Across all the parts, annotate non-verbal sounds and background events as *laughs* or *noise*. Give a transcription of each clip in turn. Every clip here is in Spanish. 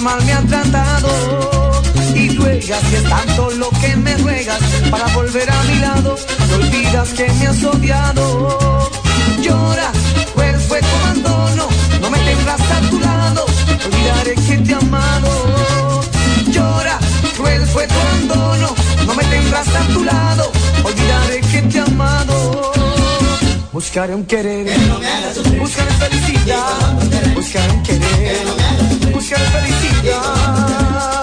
Mal me ha tratado. Y ruegas y es tanto lo que me ruegas para volver a mi lado. No olvidas que me has odiado. Llora, pues fue tu abandono. No me tendrás a tu lado. Olvidaré que te he amado. Llora, cruel fue tu abandono. No me tendrás a tu lado. Olvidaré que te he amado. Buscaré un querer, buscaré felicidad, buscaré un querer, buscaré felicidad.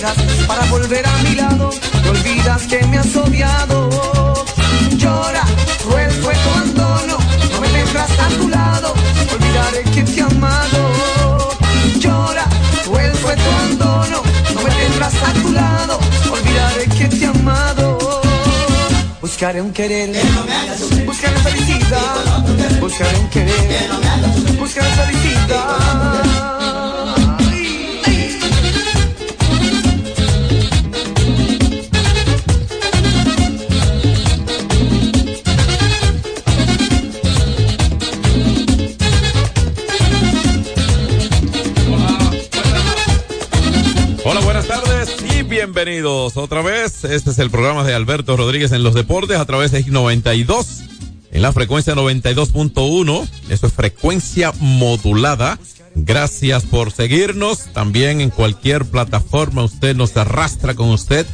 Que me para volver a mi lado. No olvidas que me has odiado. Llora, cruel fue tu abandono. No me tendrás a tu lado. Olvidaré que te he amado. Llora, cruel fue tu abandono. No me tendrás a tu lado. Olvidaré que te he amado. Buscaré un querer, buscaré felicidad, buscaré un querer, buscaré felicidad. Bienvenidos otra vez. Este es el programa de Alberto Rodríguez en los deportes a través de X92 en la frecuencia 92.1. Eso es frecuencia modulada. Gracias por seguirnos. También en cualquier plataforma usted nos arrastra con usted.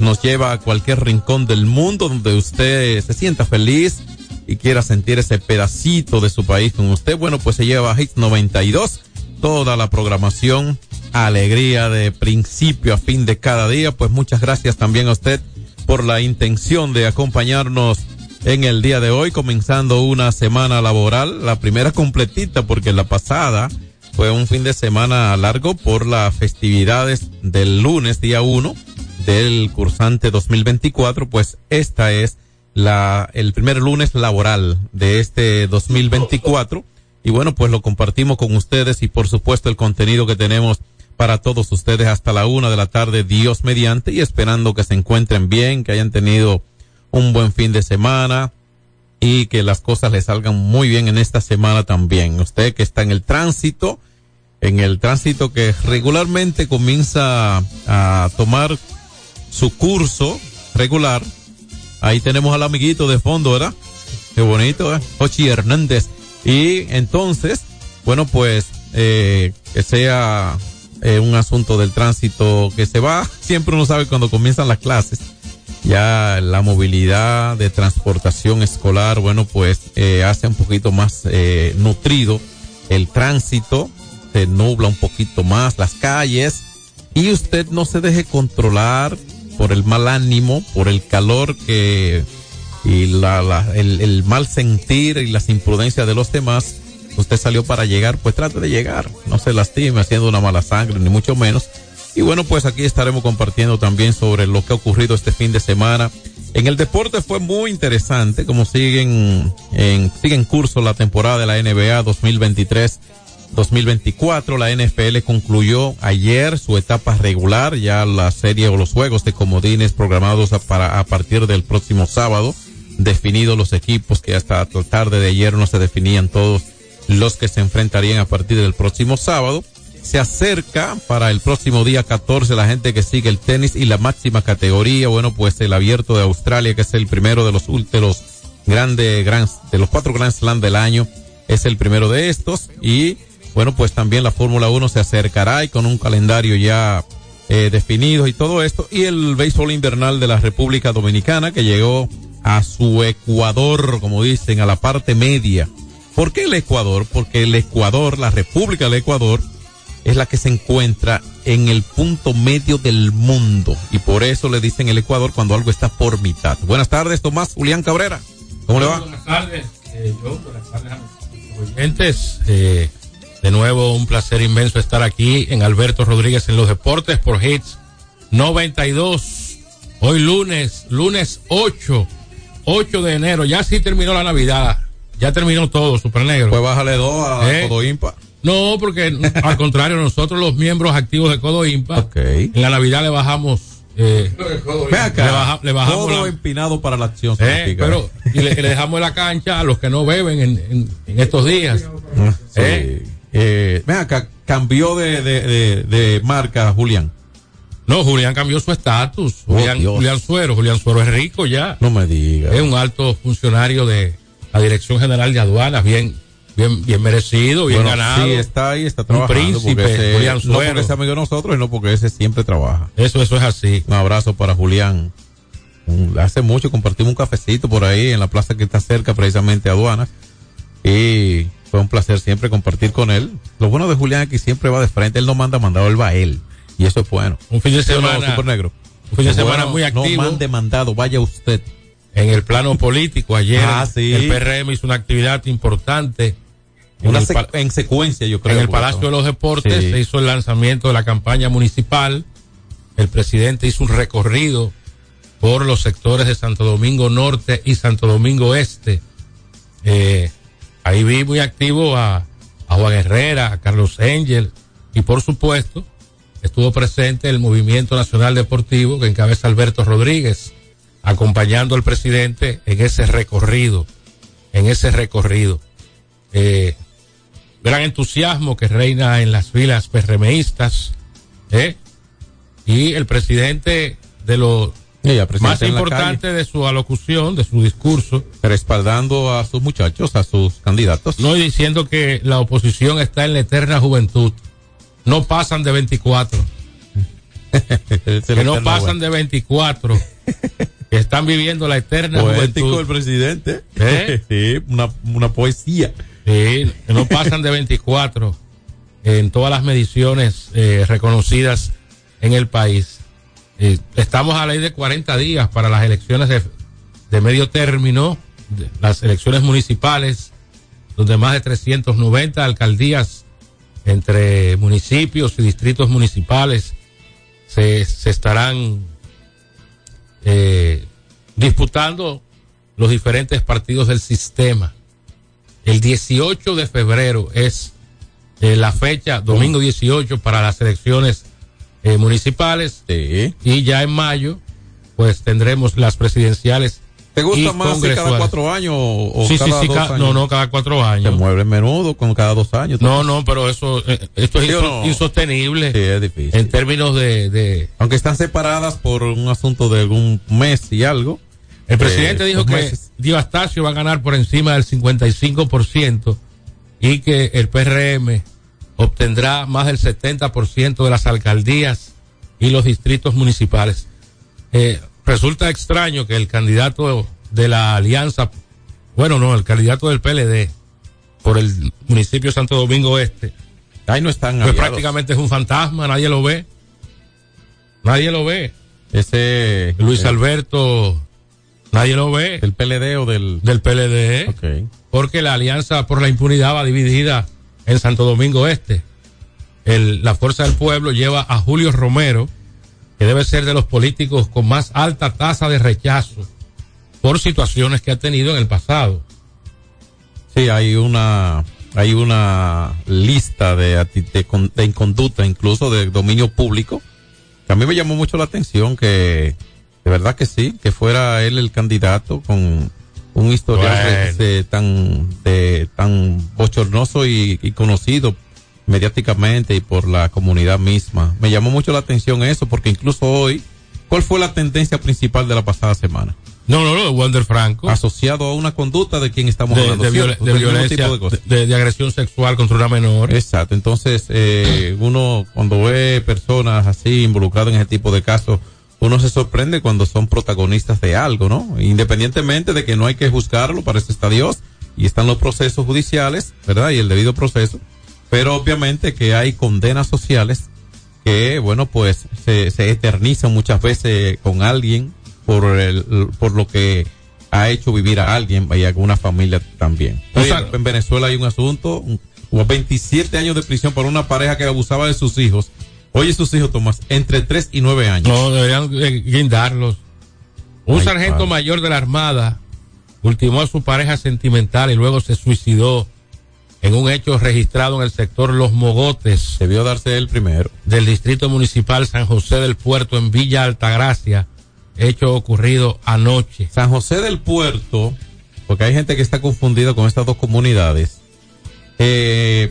Nos lleva a cualquier rincón del mundo donde usted se sienta feliz y quiera sentir ese pedacito de su país con usted. Bueno, pues se lleva a Hits 92 toda la programación, alegría de principio a fin de cada día. Pues muchas gracias también a usted por la intención de acompañarnos en el día de hoy, comenzando una semana laboral, la primera completita, porque la pasada fue un fin de semana largo por las festividades del lunes, día 1 del cursante 2024, pues esta es la, el primer lunes laboral de este 2024 y bueno, pues lo compartimos con ustedes y por supuesto el contenido que tenemos para todos ustedes hasta la una de la tarde, Dios mediante, y esperando que se encuentren bien, que hayan tenido un buen fin de semana y que las cosas les salgan muy bien en esta semana también. Usted que está en el tránsito, en el tránsito que regularmente comienza a tomar su curso regular, ahí tenemos al amiguito de fondo, ¿verdad? Qué bonito, ¿eh? Ochi Hernández. Y entonces, bueno, pues eh, que sea eh, un asunto del tránsito que se va, *laughs* siempre uno sabe cuando comienzan las clases, ya la movilidad de transportación escolar, bueno, pues eh, hace un poquito más eh, nutrido. El tránsito, se nubla un poquito más las calles. Y usted no se deje controlar por el mal ánimo, por el calor que y la, el, mal sentir y las imprudencias de los demás, usted salió para llegar, pues trate de llegar, no se lastime haciendo una mala sangre, ni mucho menos. Y bueno, pues aquí estaremos compartiendo también sobre lo que ha ocurrido este fin de semana. En el deporte fue muy interesante, como siguen en, sigue en curso la temporada de la NBA 2023. 2024, la NFL concluyó ayer su etapa regular, ya la serie o los juegos de comodines programados a, para, a partir del próximo sábado definidos los equipos que hasta la tarde de ayer no se definían todos los que se enfrentarían a partir del próximo sábado. Se acerca para el próximo día 14 la gente que sigue el tenis y la máxima categoría, bueno, pues el abierto de Australia, que es el primero de los últimos grandes, gran, de los cuatro Grand Slam del año, es el primero de estos y bueno, pues también la Fórmula 1 se acercará y con un calendario ya eh, definido y todo esto. Y el béisbol invernal de la República Dominicana que llegó a su Ecuador, como dicen, a la parte media. ¿Por qué el Ecuador? Porque el Ecuador, la República del Ecuador, es la que se encuentra en el punto medio del mundo. Y por eso le dicen el Ecuador cuando algo está por mitad. Buenas tardes, Tomás Julián Cabrera. ¿Cómo le va? Buenas tardes, eh, yo, buenas tardes a los oyentes. Eh, de nuevo, un placer inmenso estar aquí en Alberto Rodríguez en los deportes por Hits 92. Hoy lunes, lunes 8, 8 de enero. Ya sí terminó la Navidad. Ya terminó todo, Super Negro. Pues bájale dos a ¿Eh? Codo Impa. No, porque *laughs* al contrario, nosotros los miembros activos de Codo Impa, en la Navidad le bajamos. Eh, Ve acá. Le baja- le bajamos Codo la- empinado para la acción. eh, pero y le, dejamos la cancha a los que no beben en, en- en estos días. Sí. ¿Eh? Eh, ven acá, cambió de, de, de, de marca Julián. No, Julián cambió su estatus. Oh, Julián. Julián Suero. Julián Suero es rico ya. No me diga. Es un alto funcionario de la Dirección General de Aduanas, bien, bien, bien merecido, bien Bueno, ganado. Sí, está ahí, está trabajando. príncipe, porque ese- Julián no porque sea amigo de nosotros, sino porque ese siempre trabaja. Eso, eso es así. Un abrazo para Julián. Un- Hace mucho compartimos un cafecito por ahí en la plaza que está cerca precisamente a aduanas. Y fue un placer siempre compartir con él. Lo bueno de Julián es que siempre va de frente. Él no manda mandado, él va a él. Y eso es bueno. Un fin de ¿Sí o no, semana, Super Negro? un fin de Es semana muy activo. No mande mandado, vaya usted. En el plano político. Ayer Ah, sí. el PRM hizo una actividad importante. En Una sec- pa- en secuencia, yo creo. en el Palacio de los Deportes Sí. se hizo el lanzamiento de la campaña municipal. El presidente hizo un recorrido por los sectores de Santo Domingo Norte y Santo Domingo Este. Eh, ahí vi muy activo a, a Juan Herrera, a Carlos Engel y por supuesto estuvo presente el Movimiento Nacional Deportivo que encabeza Alberto Rodríguez, acompañando al presidente en ese recorrido, en ese recorrido. Eh, gran entusiasmo que reina en las filas PRMistas, ¿eh? y el presidente de lo presidente más importante de su alocución, de su discurso, respaldando a sus muchachos, a sus candidatos. no y diciendo que la oposición está en la eterna juventud. No pasan de 24, *laughs* que no pasan de 24, que *laughs* están viviendo la eterna Poético el juventud. presidente. ¿Eh? *laughs* Sí, una, una poesía. Sí, que no pasan de 24 en todas las mediciones eh, reconocidas en el país. Eh, estamos a ley de 40 días para las elecciones de, de medio término, de- las elecciones municipales, donde más de 390 alcaldías entre municipios y distritos municipales se, se estarán eh, disputando los diferentes partidos del sistema. El 18 de febrero es eh, la fecha, domingo 18, para las elecciones eh, municipales Sí. y ya en mayo, pues tendremos las presidenciales. ¿Te gusta más cada cuatro años o, o Sí, sí, cada sí, dos ca- años? no, no, cada cuatro Se años. mueve menudo con cada dos años. No, no, pero eso, eh, esto es ¿Sí no? insostenible Sí, es difícil. en términos de, de- Aunque están separadas por un asunto de algún mes y algo. El presidente Eh, dijo dos que. Divastacio va a ganar por encima del 55% y que el PRM obtendrá más del 70% de las alcaldías y los distritos municipales. Eh, resulta extraño que el candidato de la alianza, bueno, no, el candidato del PLD por el municipio de Santo Domingo Este, Ahí no están pues aliados. prácticamente es un fantasma, nadie lo ve. Nadie lo ve. Ese. Luis eh, Alberto, nadie lo ve. Del PLD o del. del PLD, Ok. porque la Alianza por la Impunidad va dividida en Santo Domingo Este. El, la Fuerza del Pueblo lleva a Julio Romero, que debe ser de los políticos con más alta tasa de rechazo por situaciones que ha tenido en el pasado. Sí, hay una. Hay una lista de, de, de inconducta, incluso de dominio público, que a mí me llamó mucho la atención que, de verdad que sí, que fuera él el candidato con un historial Bueno. de- tan, de, tan bochornoso y, y conocido mediáticamente y por la comunidad misma. Me llamó mucho la atención eso, porque incluso hoy, ¿cuál fue la tendencia principal de la pasada semana? No, no, no, de Wander Franco. Asociado a una conducta de quien estamos de, hablando. de, de violencia, de agresión sexual contra una menor. Exacto, entonces eh, uno cuando ve personas así involucradas en ese tipo de casos, uno se sorprende cuando son protagonistas de algo, ¿no? Independientemente de que no hay que juzgarlo, para eso está Dios y están los procesos judiciales, ¿verdad? Y el debido proceso, pero obviamente que hay condenas sociales que, bueno, pues se, se eternizan muchas veces con alguien por, el, por lo que ha hecho vivir a alguien y a alguna familia también. O sea- en Venezuela hay un asunto, un- hubo 27 años de prisión por una pareja que abusaba de sus hijos. Oye, sus hijos, Tomás, entre 3 y 9 años. No, deberían eh, guindarlos. Un Ay, sargento padre. mayor de la Armada ultimó a su pareja sentimental y luego se suicidó en un hecho registrado en el sector Los Mogotes Debió darse el primero. del Distrito Municipal San José del Puerto en Villa Altagracia, hecho ocurrido anoche. San José del Puerto, porque hay gente que está confundida con estas dos comunidades. Eh,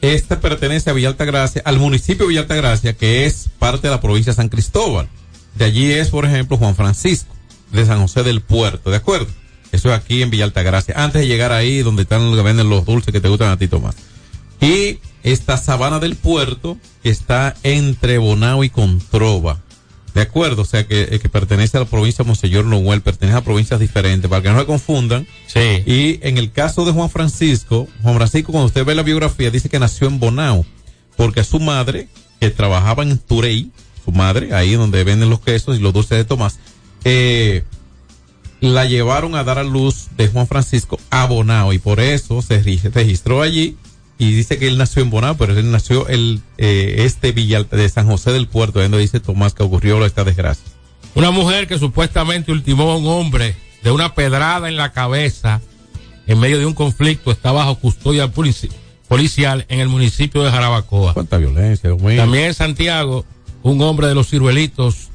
esta pertenece a Villa Altagracia, al municipio de Villa Altagracia, que es parte de la provincia de San Cristóbal. De allí es, por ejemplo, Juan Francisco, de San José del Puerto, ¿de acuerdo? Eso es aquí en Villa Altagracia, antes de llegar ahí donde están los que venden los dulces que te gustan a ti, Tomás. Y esta sabana del puerto que está entre Bonao y Controva. De acuerdo, o sea que, eh, que pertenece a la provincia de Monseñor Noel, pertenece a provincias diferentes, para que no se confundan. Sí. Y en el caso de Juan Francisco, Juan Francisco, cuando usted ve la biografía, dice que nació en Bonao, porque su madre, que trabajaba en Turey, su madre, ahí donde venden los quesos y los dulces de Tomás, eh, la llevaron a dar a luz de Juan Francisco a Bonao y por eso se regi- registró allí y dice que él nació en Bonao, pero él nació el eh, este Villa de San José del Puerto, donde dice Tomás que ocurrió esta desgracia. Una mujer que supuestamente ultimó a un hombre de una pedrada en la cabeza en medio de un conflicto está bajo custodia polici- policial en el municipio de Jarabacoa. Cuánta violencia. También en Santiago, un hombre de los ciruelitos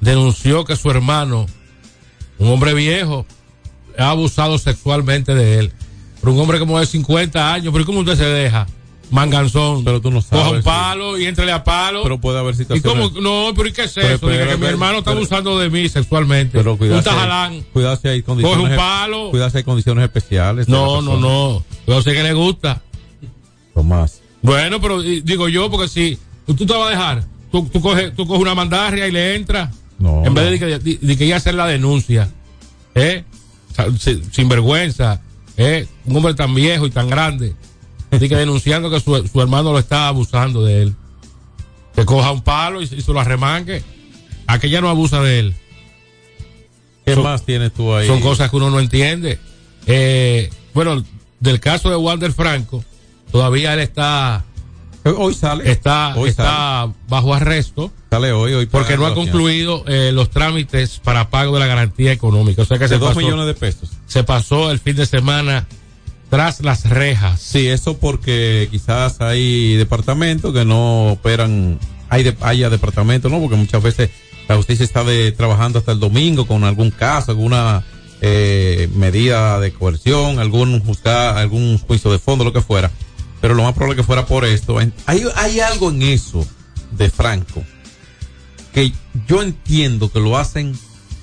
denunció que su hermano, un hombre viejo, ha abusado sexualmente de él. Pero un hombre como de 50 años, pero ¿cómo usted se deja? Manganzón. Pero tú no sabes, Coja un sí. palo y entrele a palo. Pero puede haber ¿Y situaciones. cómo? No, pero ¿y qué es Pero eso? Espera, que mi pero- hermano está pero- abusando de mí sexualmente. Pero cuidado. un si hay- tajalán. Cuidado si hay condiciones. Coge un palo. Cuidado si hay condiciones especiales. No, no, no. Yo sé que le gusta. Tomás. Bueno, pero y- digo yo, porque si tú te vas a dejar, tú, tú coges tú coges una mandarria y le entras, No. en vez de, que- de, de que ir a hacer la denuncia, ¿eh? Sin vergüenza, ¿eh? Un hombre tan viejo y tan grande, de que denunciando que su, su hermano lo está abusando de él. Que coja un palo y, y se lo arremangue. Aquella no abusa de él. ¿Qué son- más tienes tú ahí? Son cosas que uno no entiende. Eh, bueno, del caso de Wander Franco, todavía él está Eh, Hoy sale. está, hoy está bajo arresto sale. Sale hoy, hoy. porque no ha concluido eh, los trámites para pago de la garantía económica. O sea que fianza. se De dos pasó, millones de pesos. se pasó el fin de semana tras las rejas. Sí, eso porque quizás hay departamentos que no operan, hay de, haya departamentos, ¿no? Porque muchas veces la justicia está de, trabajando hasta el domingo con algún caso, alguna eh, medida de coerción, algún juzgar, algún juicio de fondo, lo que fuera. Pero lo más probable que fuera por esto. Hay, hay algo en eso de Franco que yo entiendo que lo hacen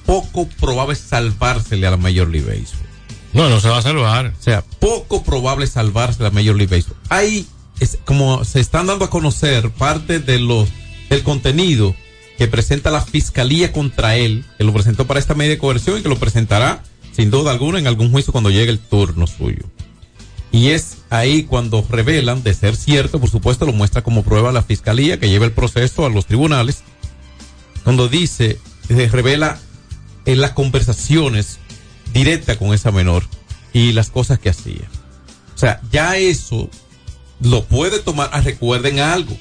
poco probable salvársele a la Major League Baseball. No, no se va a salvar. O sea, poco probable salvarse la Major League Baseball. Hay, es, como se están dando a conocer parte de los, del contenido que presenta la fiscalía contra él, que lo presentó para esta medida de coerción y que lo presentará sin duda alguna en algún juicio cuando llegue el turno suyo. Y es ahí cuando revelan, de ser cierto, por supuesto, lo muestra como prueba la fiscalía que lleva el proceso a los tribunales, cuando dice, se revela en las conversaciones directas con esa menor y las cosas que hacía. O sea, ya eso lo puede tomar, ah, recuerden algo,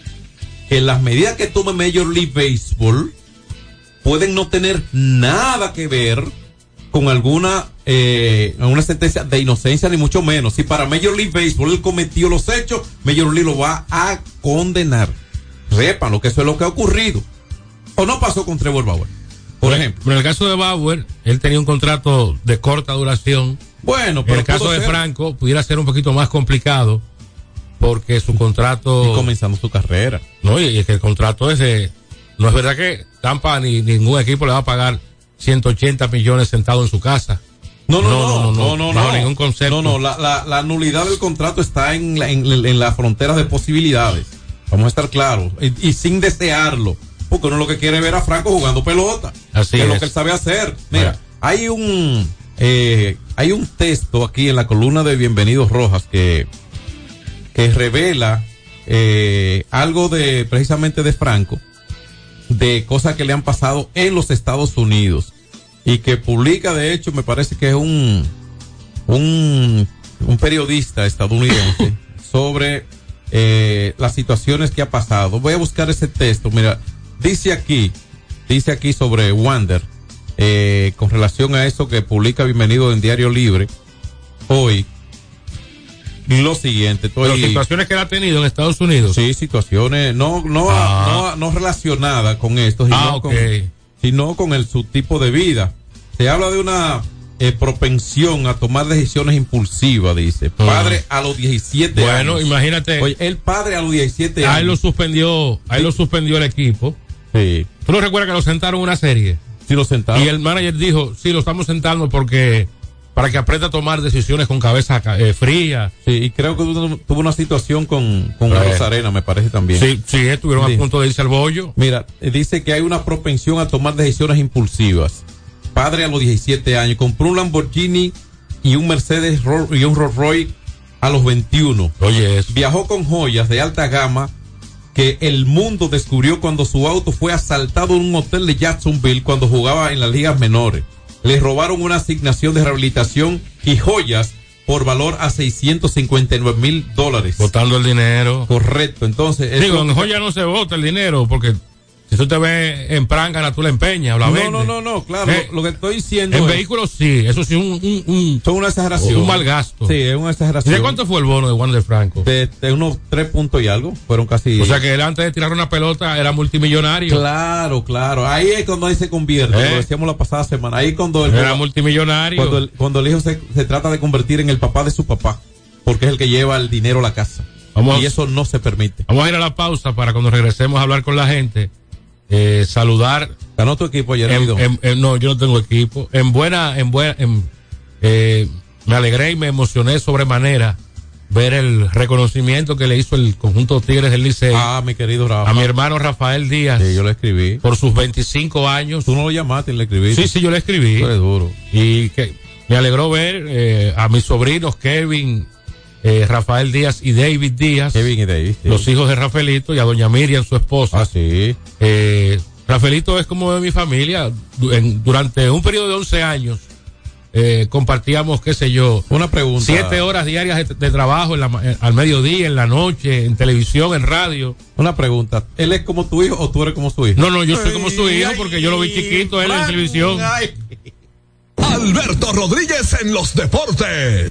que las medidas que tome Major League Baseball pueden no tener nada que ver con alguna eh, una sentencia de inocencia ni mucho menos. Si para Major League Baseball él cometió los hechos, Major League lo va a condenar. Sepan lo que eso es lo que ha ocurrido. O no pasó con Trevor Bauer. Por ejemplo. Pero en el caso de Bauer, él tenía un contrato de corta duración. Bueno, En pero el caso de ser. Franco, pudiera ser un poquito más complicado porque su Y contrato. comenzando su carrera. No, y, y es que el contrato ese. No es verdad que Tampa ni ningún equipo le va a pagar 180 millones sentado en su casa. No, no, no, no, no, bajo ningún concepto. No, no, la, la, la nulidad del contrato está en la, en, en la frontera de posibilidades. Vamos a estar claros. Y, y sin desearlo. Porque uno lo que quiere es ver a Franco jugando pelota. Así que es. lo que él sabe hacer. Mira, Bueno. hay un eh, hay un texto aquí en la columna de Bienvenidos Rojas que, que revela eh, algo de precisamente de Franco, de cosas que le han pasado en los Estados Unidos y que publica de hecho me parece que es un un, un periodista estadounidense *laughs* sobre eh, las situaciones que ha pasado. Voy a buscar ese texto. Mira, dice aquí, dice aquí sobre Wander, eh, con relación a eso que publica Bienvenido en Diario Libre hoy. Lo siguiente, estoy, Pero situaciones que él ha tenido en Estados Unidos. Sí, situaciones no no Ah. no, no relacionadas con esto, sino, Ah, con, sino con el su tipo de vida. Se habla de una eh, propensión a tomar decisiones impulsivas, dice. Padre a los 17 Ah. Bueno, años. imagínate. Oye, el padre a los 17 a él lo años. suspendió, a él lo suspendió el equipo. Sí. ¿Tú no recuerdas que lo sentaron en una serie? Sí, lo sentaron. Y el manager dijo, sí, lo estamos sentando porque para que aprenda a tomar decisiones con cabeza ca- eh, fría. Sí, y creo que tuvo una situación con, con. Rosarena, me parece también. Sí, sí, estuvieron Sí. a punto de irse al bollo. Mira, eh, dice que hay una propensión a tomar decisiones impulsivas. Padre a los 17 años, compró un Lamborghini y un Mercedes y un Rolls Royce a los 21. Oye, eso. Viajó con joyas de alta gama que el mundo descubrió cuando su auto fue asaltado en un hotel de Jacksonville cuando jugaba en las ligas menores. Le robaron una asignación de rehabilitación y joyas por valor a 659 mil dólares. Botando el dinero. Correcto, entonces... eso- Digo, en joya no se bota el dinero porque si tú te ves en prángana, tú la empeñas o la no, vendes. no, no, no, claro. Eh, lo, lo que estoy diciendo En es- vehículos sí, eso sí, un, un, un- son una exageración. Un mal gasto. Sí, es una ¿Y exageración. de cuánto fue el bono de Wander Franco? De, de unos tres puntos y algo. Fueron casi. O sea que él antes de tirar una pelota era multimillonario. Claro, claro. Ahí es cuando ahí se convierte. ¿Eh? Lo decíamos la pasada semana. Ahí cuando el, Era multimillonario. cuando el, cuando el hijo se, se trata de convertir en el papá de su papá. Porque es el que lleva el dinero a la casa. Vamos- y eso no se permite. Vamos a ir a la pausa para cuando regresemos a hablar con la gente. Eh, saludar. Ganó tu equipo ayer, Guido? en- en- no, yo no tengo equipo. En buena, en buena, en- eh, me alegré y me emocioné sobremanera ver el reconocimiento que le hizo el conjunto Tigres del Liceo Ah, mi querido Rafa. a mi hermano Rafael Díaz Sí, yo le escribí. por sus 25 años. Tú no lo llamaste y le escribiste. Sí, sí, yo le escribí. Tú eres duro. Y que me alegró ver eh, a mis sobrinos Kevin, eh, Rafael Díaz y David Díaz, Kevin y David. sí. los hijos de Rafaelito y a doña Miriam, su esposa. Ah, sí. Eh, Rafaelito es como de mi familia. En- durante un periodo de 11 años eh, compartíamos, qué sé yo, Una pregunta. siete horas diarias de, de trabajo en la ma- al mediodía, en la noche, en televisión, en radio. Una pregunta. ¿Él es como tu hijo o tú eres como su hijo? No, no, yo soy como su hijo porque yo lo vi chiquito él en televisión. Alberto Rodríguez en los deportes.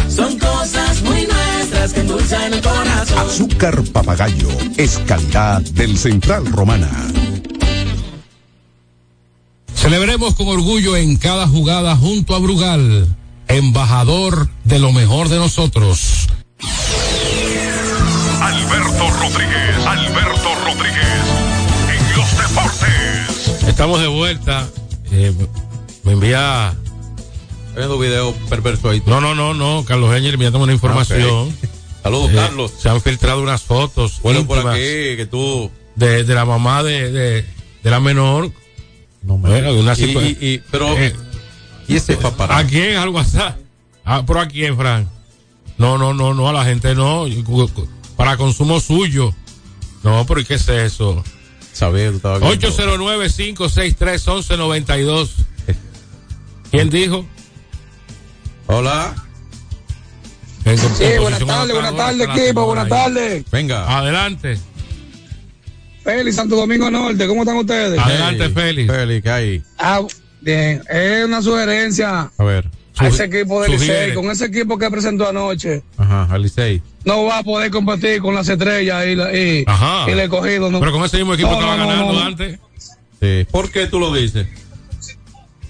Son cosas muy nuestras que endulzan el corazón. Azúcar papagayo es calidad del Central Romana. Celebremos con orgullo en cada jugada junto a Brugal, embajador de lo mejor de nosotros. Alberto Rodríguez, Alberto Rodríguez, en los deportes. Estamos de vuelta. Eh, me envía. Viendo video perverso ahí. No, no, no, no. Carlos Enger enviándome una información. Ok. *laughs* Saludos, Eh, Carlos. Se han filtrado unas fotos. Bueno, por aquí, que tú. De, de la mamá de, de, de la menor. No me Bueno, de una y, y- y- pero. Eh, ¿Y ese paparazzi? ¿A quién? Algo así. Ah, ¿Pero a quién, Frank? No, no, no, no, a la gente no. Para consumo suyo. No, pero ¿y qué es eso? Saber, estaba viendo. 809-563-1192. ¿Quién dijo? Hola. En Sí, buenas tardes, buenas tardes, equipo, buenas tardes. Venga. Adelante. Félix, Santo Domingo Norte, ¿cómo están ustedes? Adelante, Félix. Félix, ahí. Ah, bien, es una sugerencia A ver. a ese equipo de. Licey, con ese equipo que presentó anoche, Ajá, Alicey. no va a poder competir con las estrellas y, la- y, Ajá. y el escogido. No. Pero con ese mismo equipo No, estaba no, no, ganando no. antes. Sí. ¿Por qué tú lo dices?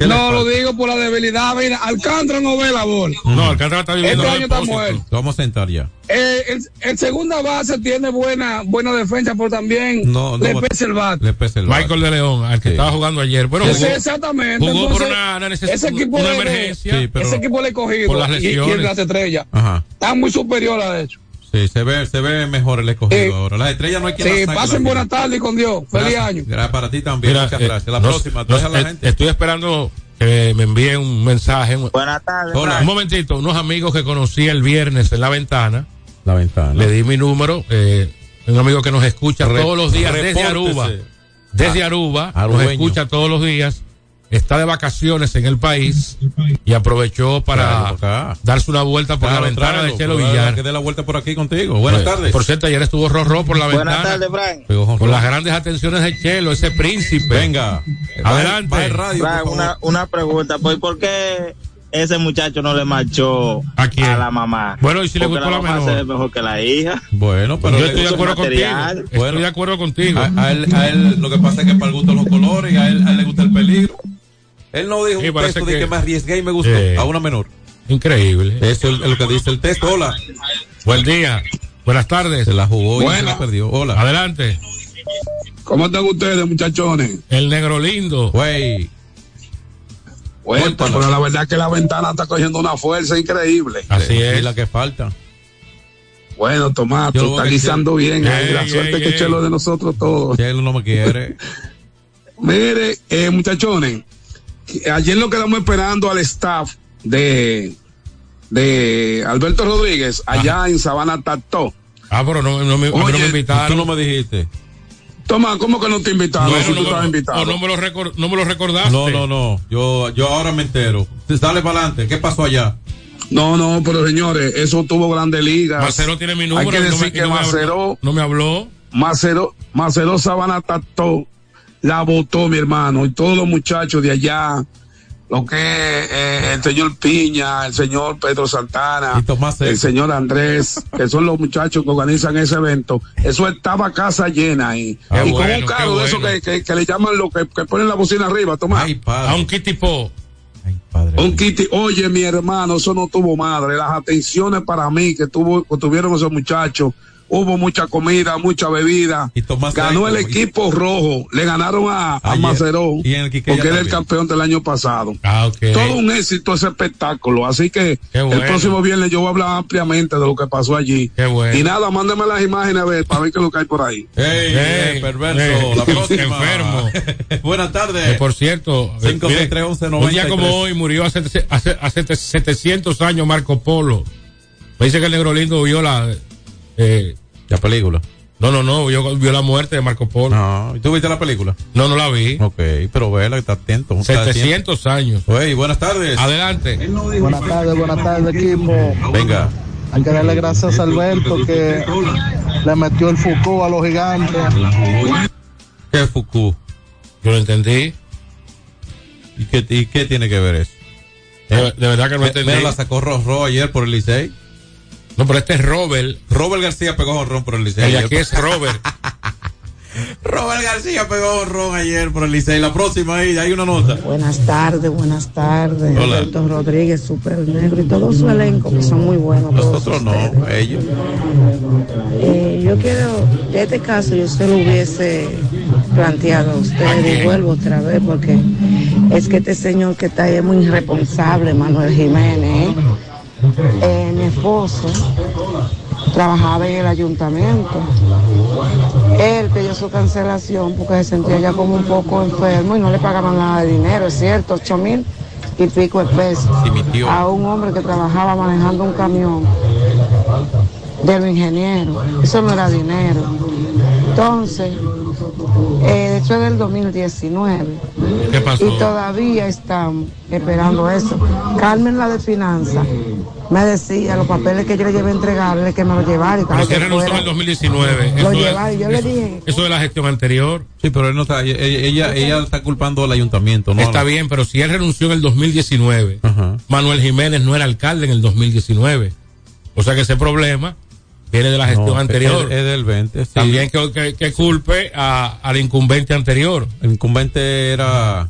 ¿Qué le No, lo digo por la debilidad. Mira, Alcántara no ve la bola. No, Alcántara está viviendo Este año está muerto. Lo Vamos a sentar ya. Eh, el, el segunda base tiene buena buena defensa, pero también No, no le pesa el bat. Le pesa el bat. Michael de León, al que Sí. estaba jugando ayer. Bueno, jugó, exactamente. jugó por una, una ese equipo una de- emergencia. Sí, pero- ese equipo le he cogido por las y, y lesiones. las estrellas Ajá. está muy superior a eso. Sí, se ve, se ve mejor el escogido ahora. Las estrellas no hay quien Sí, las pasen la buenas tardes y con Dios. Feliz año. Gracias para ti también. Mira, Muchas eh, gracias. La no- próxima, a la eh, gente. Estoy esperando que me envíen un mensaje. Buenas tardes. Hola. Un momentito, unos amigos que conocí el viernes en la ventana. La ventana. Le di mi número. Eh, un amigo que nos escucha Re- todos los días desde. Aruba. Desde Aruba. Nos escucha todos los días. Está de vacaciones en el país y aprovechó para darse una vuelta por Claro, la ventana tráelo, de Chelo Villar. Que dé la vuelta por aquí contigo. Buenas Pues, tardes. Por cierto, ayer estuvo Rorró por la Buenas ventana. tardes, Frank. Pegó jonrón. Con las grandes atenciones de Chelo, ese príncipe. Venga. Adelante. Va, va el radio, favor. una, una pregunta. Pues, ¿Por qué ese muchacho no le marchó ¿A quién? la mamá? Bueno, y si le gustó la mamá menor. se ve mejor que la hija. Bueno, pero Yo estoy de acuerdo contigo. material. Estoy Bueno. de acuerdo contigo. a, a él, a él lo que pasa es que para el gusto de los colores y a él, a él le gusta el peligro. Él no dijo Sí, un texto de que- me arriesgué y me gustó Sí. a una menor. Increíble. Eso es lo que dice el texto. Hola. Buen día. Buenas tardes. Se la jugó y se la perdió. Hola. Adelante. ¿Cómo están ustedes, muchachones? El negro lindo. Güey. Bueno, pero la verdad es que la ventana está cogiendo una fuerza increíble. Así Y es. la que falta. Bueno, Tomás, Yo tú estás guisando bien. ahí. Ey, la suerte ey, que ey. Chelo de nosotros todos. Él no me quiere. *laughs* Mire, eh, muchachones, ayer lo quedamos esperando al staff de, de Alberto Rodríguez allá en Sabana Tartó. Ah, pero no, no me, no me Tú invitaron. no me dijiste. Tomás, ¿cómo que no te invitaron? Bueno, si no, tú invitado. no me lo no me lo recordaste. No, no, no. Yo, yo ahora me entero. Dale para adelante. ¿Qué pasó allá? No, no, pero señores, eso tuvo grandes ligas. Macero tiene mi número. Hay que no decir me- que no me habló- Macero, No me habló. Macero, Macero Sabana Tató la votó, mi hermano, y todos los muchachos de allá, lo que es eh, el señor Piña, el señor Pedro Santana, el señor Andrés, que son los muchachos que organizan ese evento, eso estaba casa llena ahí. Qué y con un carro de esos bueno. que, que- que le llaman lo que, que ponen la bocina arriba, toma. A un kitipo. Un kitty, oye mi hermano, eso no tuvo madre. Las atenciones para mí que tuvo, que tuvieron esos muchachos, hubo mucha comida, mucha bebida. Ganó el equipo rojo, le ganaron a, a Ayer. Maceró, Y en el Quiqueya porque era el campeón del año pasado. Ah. Todo un éxito ese espectáculo. Así que bueno. el próximo viernes yo voy a hablar ampliamente de lo que pasó allí. bueno. Y nada, mándame las imágenes a ver, para ver qué es lo que hay por ahí. ¡Ey, Ey, eh, perverso! la próxima. *laughs* enfermo. *laughs* Buenas tardes. Que por cierto, eh, 5, mire, 6, 3, 11, un día 93. como hoy murió hace, hace, hace 700 años Marco Polo. Me dice que el negro lindo vio la. Eh, la película. No, no, no, vio, vio la muerte de Marco Polo. No, ¿y tú viste la película? No, no la vi. Ok, pero vela, está atento. está 700 años. Oye, buenas tardes. Adelante. Buenas tardes, buenas tardes, equipo. Venga. Hay que darle gracias a Alberto que le metió el Foucault a los gigantes. ¿Qué Foucault? Yo lo entendí. ¿Y qué, y qué tiene que ver eso? De, de verdad que no Me- entendí. Mira, la sacó Rorro ayer por el Licey. No, pero este es Robert. Robert García pegó honrón por el Licey. Ayer. aquí es Robert. *laughs* Robert García pegó honrón ayer por el Licey. La próxima ahí, hay una nota. Buenas tardes, buenas tardes. Hola. Alberto Rodríguez, Super Negro y todo su elenco que son muy buenos. Nosotros no, ellos. Eh, yo quiero, de este caso yo se lo hubiese planteado a ustedes y vuelvo otra vez porque es que este señor que está ahí es muy irresponsable, Manuel Jiménez. ¿eh? Eh, mi esposo trabajaba en el ayuntamiento. Él pidió su cancelación porque se sentía ya como un poco enfermo y no le pagaban nada de dinero, es cierto, ocho mil y pico de pesos a un hombre que trabajaba manejando un camión de los ingenieros. Eso no era dinero. Entonces, eh, eso es del 2019. ¿Qué pasó? Y todavía estamos esperando eso. Carmen, la de finanzas, me decía los papeles que yo le llevé a entregarle que me los llevara y Pero que renunció en el 2019. Lo y yo le dije- eso de la gestión anterior. Sí, pero él no está, ella, ella, ella está culpando al ayuntamiento, ¿no? Está bien, pero si él renunció en el 2019, Manuel Jiménez no era alcalde en el 2019. O sea que ese problema viene de la gestión No, anterior. Es, es del 20. sí. También que, que- que culpe a- al incumbente anterior. El incumbente era.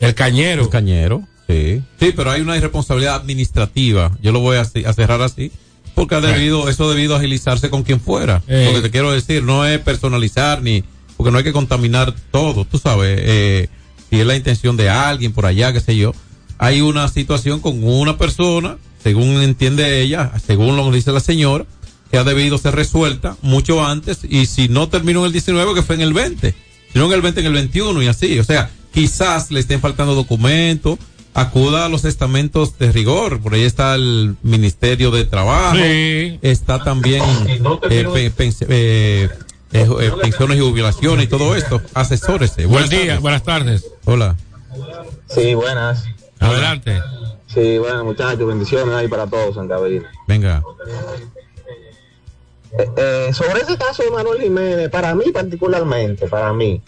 El cañero. El cañero, sí. Sí, pero hay una irresponsabilidad administrativa. Yo lo voy a, cerrar así. Porque ha debido, eso ha debido agilizarse con quien fuera. Eh. Lo que te quiero decir no es personalizar ni. Porque no hay que contaminar todo, tú sabes. Eh, si es la intención de alguien por allá, qué sé yo. Hay una situación con una persona, según entiende ella, según lo que dice la señora, que ha debido ser resuelta mucho antes. Y si no terminó en el 19, que fue en el 20. Sino en el 20, en el 21 y así. O sea, quizás le estén faltando documentos. Acuda a los estamentos de rigor. Por ahí está el Ministerio de Trabajo. Sí. Está también eh, pe- eh, eh, eh, pensiones y jubilaciones y todo esto. Asesórese. Buen Buenas día, tardes. buenas tardes. Hola. Sí, buenas. Adelante. Sí, bueno, muchachos, bendiciones ahí para todos en cabina. Venga. Eh, eh, sobre ese caso de Manuel Jiménez, para mí particularmente, para mí,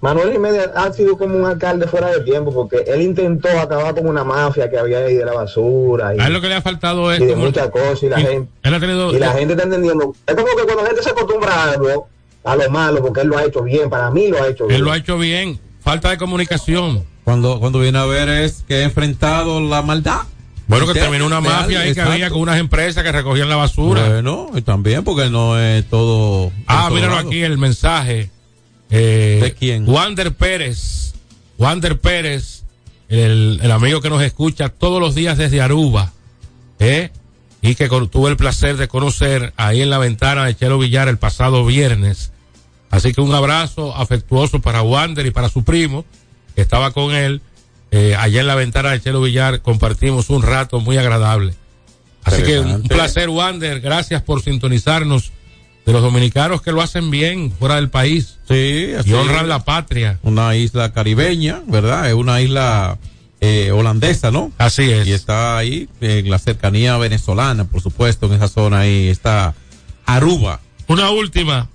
Manuel Jiménez ha sido como un alcalde fuera de tiempo porque él intentó acabar con una mafia que había ahí de la basura y, A él lo que le ha faltado es. y de muchas cosas y la y- gente Él ha tenido. y la gente está entendiendo. Es como que cuando la gente se acostumbra a algo, a lo malo, porque él lo ha hecho bien, para mí lo ha hecho bien. Él lo ha hecho bien. Falta de comunicación. Cuando, cuando viene a ver es que ha enfrentado la maldad. Bueno, que terminó una mafia ahí que había con unas empresas que recogían la basura. Bueno, y también porque no es todo. Ah, todo míralo lado. aquí el mensaje. Eh, ¿De quién? Wander Pérez. Wander Pérez, el, el amigo que nos escucha todos los días desde Aruba. ¿eh? Y que con- tuve el placer de conocer ahí en la ventana de Chelo Villar el pasado viernes. Así que un abrazo afectuoso para Wander y para su primo, que estaba con él. Eh, allá en la ventana de Chelo Villar compartimos un rato muy agradable. Así que un placer, Wander. Gracias por sintonizarnos de los dominicanos que lo hacen bien fuera del país. Sí, y honran la patria. Una isla caribeña, ¿verdad? Es una isla eh, holandesa, ¿no? Así es. Y está ahí en la cercanía venezolana, por supuesto, en esa zona ahí está Aruba. Una última.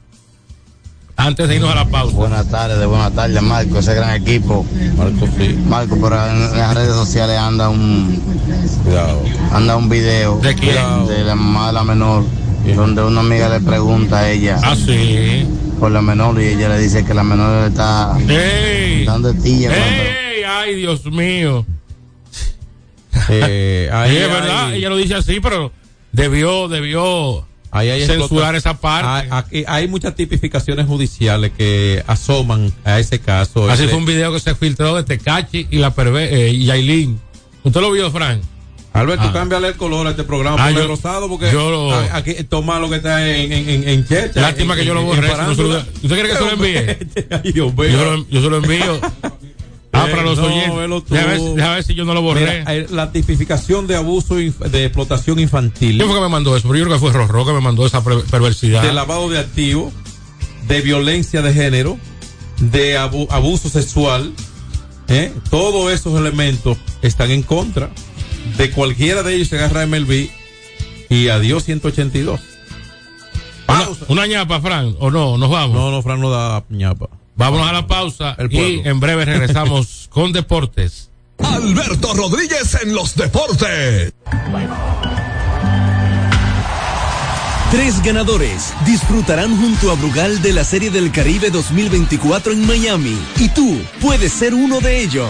Antes de irnos a la pausa. Buenas tardes, buenas tardes, Marco, ese gran equipo. Marco, sí. Marco, pero en, las redes sociales anda un. Cuidado. Anda un video. ¿De quién? De la mamá de la menor. Donde una amiga le pregunta a ella. Ah, sí. Por la menor y ella le dice que la menor le está. ¡Ey! Dando estilla. ¡Ey! ¡Ay, Dios mío! *laughs* Eh, ahí es verdad, ella lo dice así, pero debió, debió Ahí hay censurar esa parte. Hay, aquí hay muchas tipificaciones judiciales que asoman a ese caso. Así Ese- fue un video que se filtró de Tecachi y la perve eh, y Yailin. ¿Usted lo vio, Frank? Alberto, Ah. cámbiale el color a este programa. Ah, yo- rosado porque yo lo- aquí toma lo que está en, en, en, en Checha, Lástima que yo lo borré. no lo-. ¿Usted quiere que se lo envíe? *laughs* Ay, Dios mío. Yo, se lo- yo se lo envío. *laughs* Ah, para los no, oyentes. Déjame ver, si yo no lo borré. Mira, eh, la tipificación de abuso de explotación infantil, ¿Quién fue que me mandó eso? Pero yo creo que fue Rorro que me mandó esa per- perversidad. de lavado de activos, de violencia de género, de abu- abuso sexual, ¿eh? todos esos elementos están en contra de cualquiera de ellos se agarra MLB y adiós 182. Una, una ñapa, Frank, o no, nos vamos. No, no, Fran no da ñapa. Vámonos a la pausa El y en breve regresamos *laughs* con deportes. Alberto Rodríguez en los deportes. Tres ganadores disfrutarán junto a Brugal de la Serie del Caribe 2024 en Miami y tú puedes ser uno de ellos.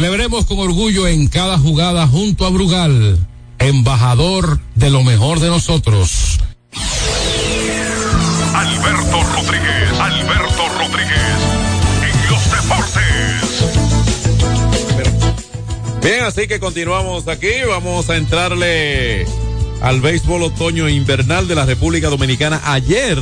Celebremos con orgullo en cada jugada junto a Brugal, embajador de lo mejor de nosotros. Alberto Rodríguez, Alberto Rodríguez, en los deportes. Bien, así que continuamos aquí. Vamos a entrarle al béisbol otoño e invernal de la República Dominicana. Ayer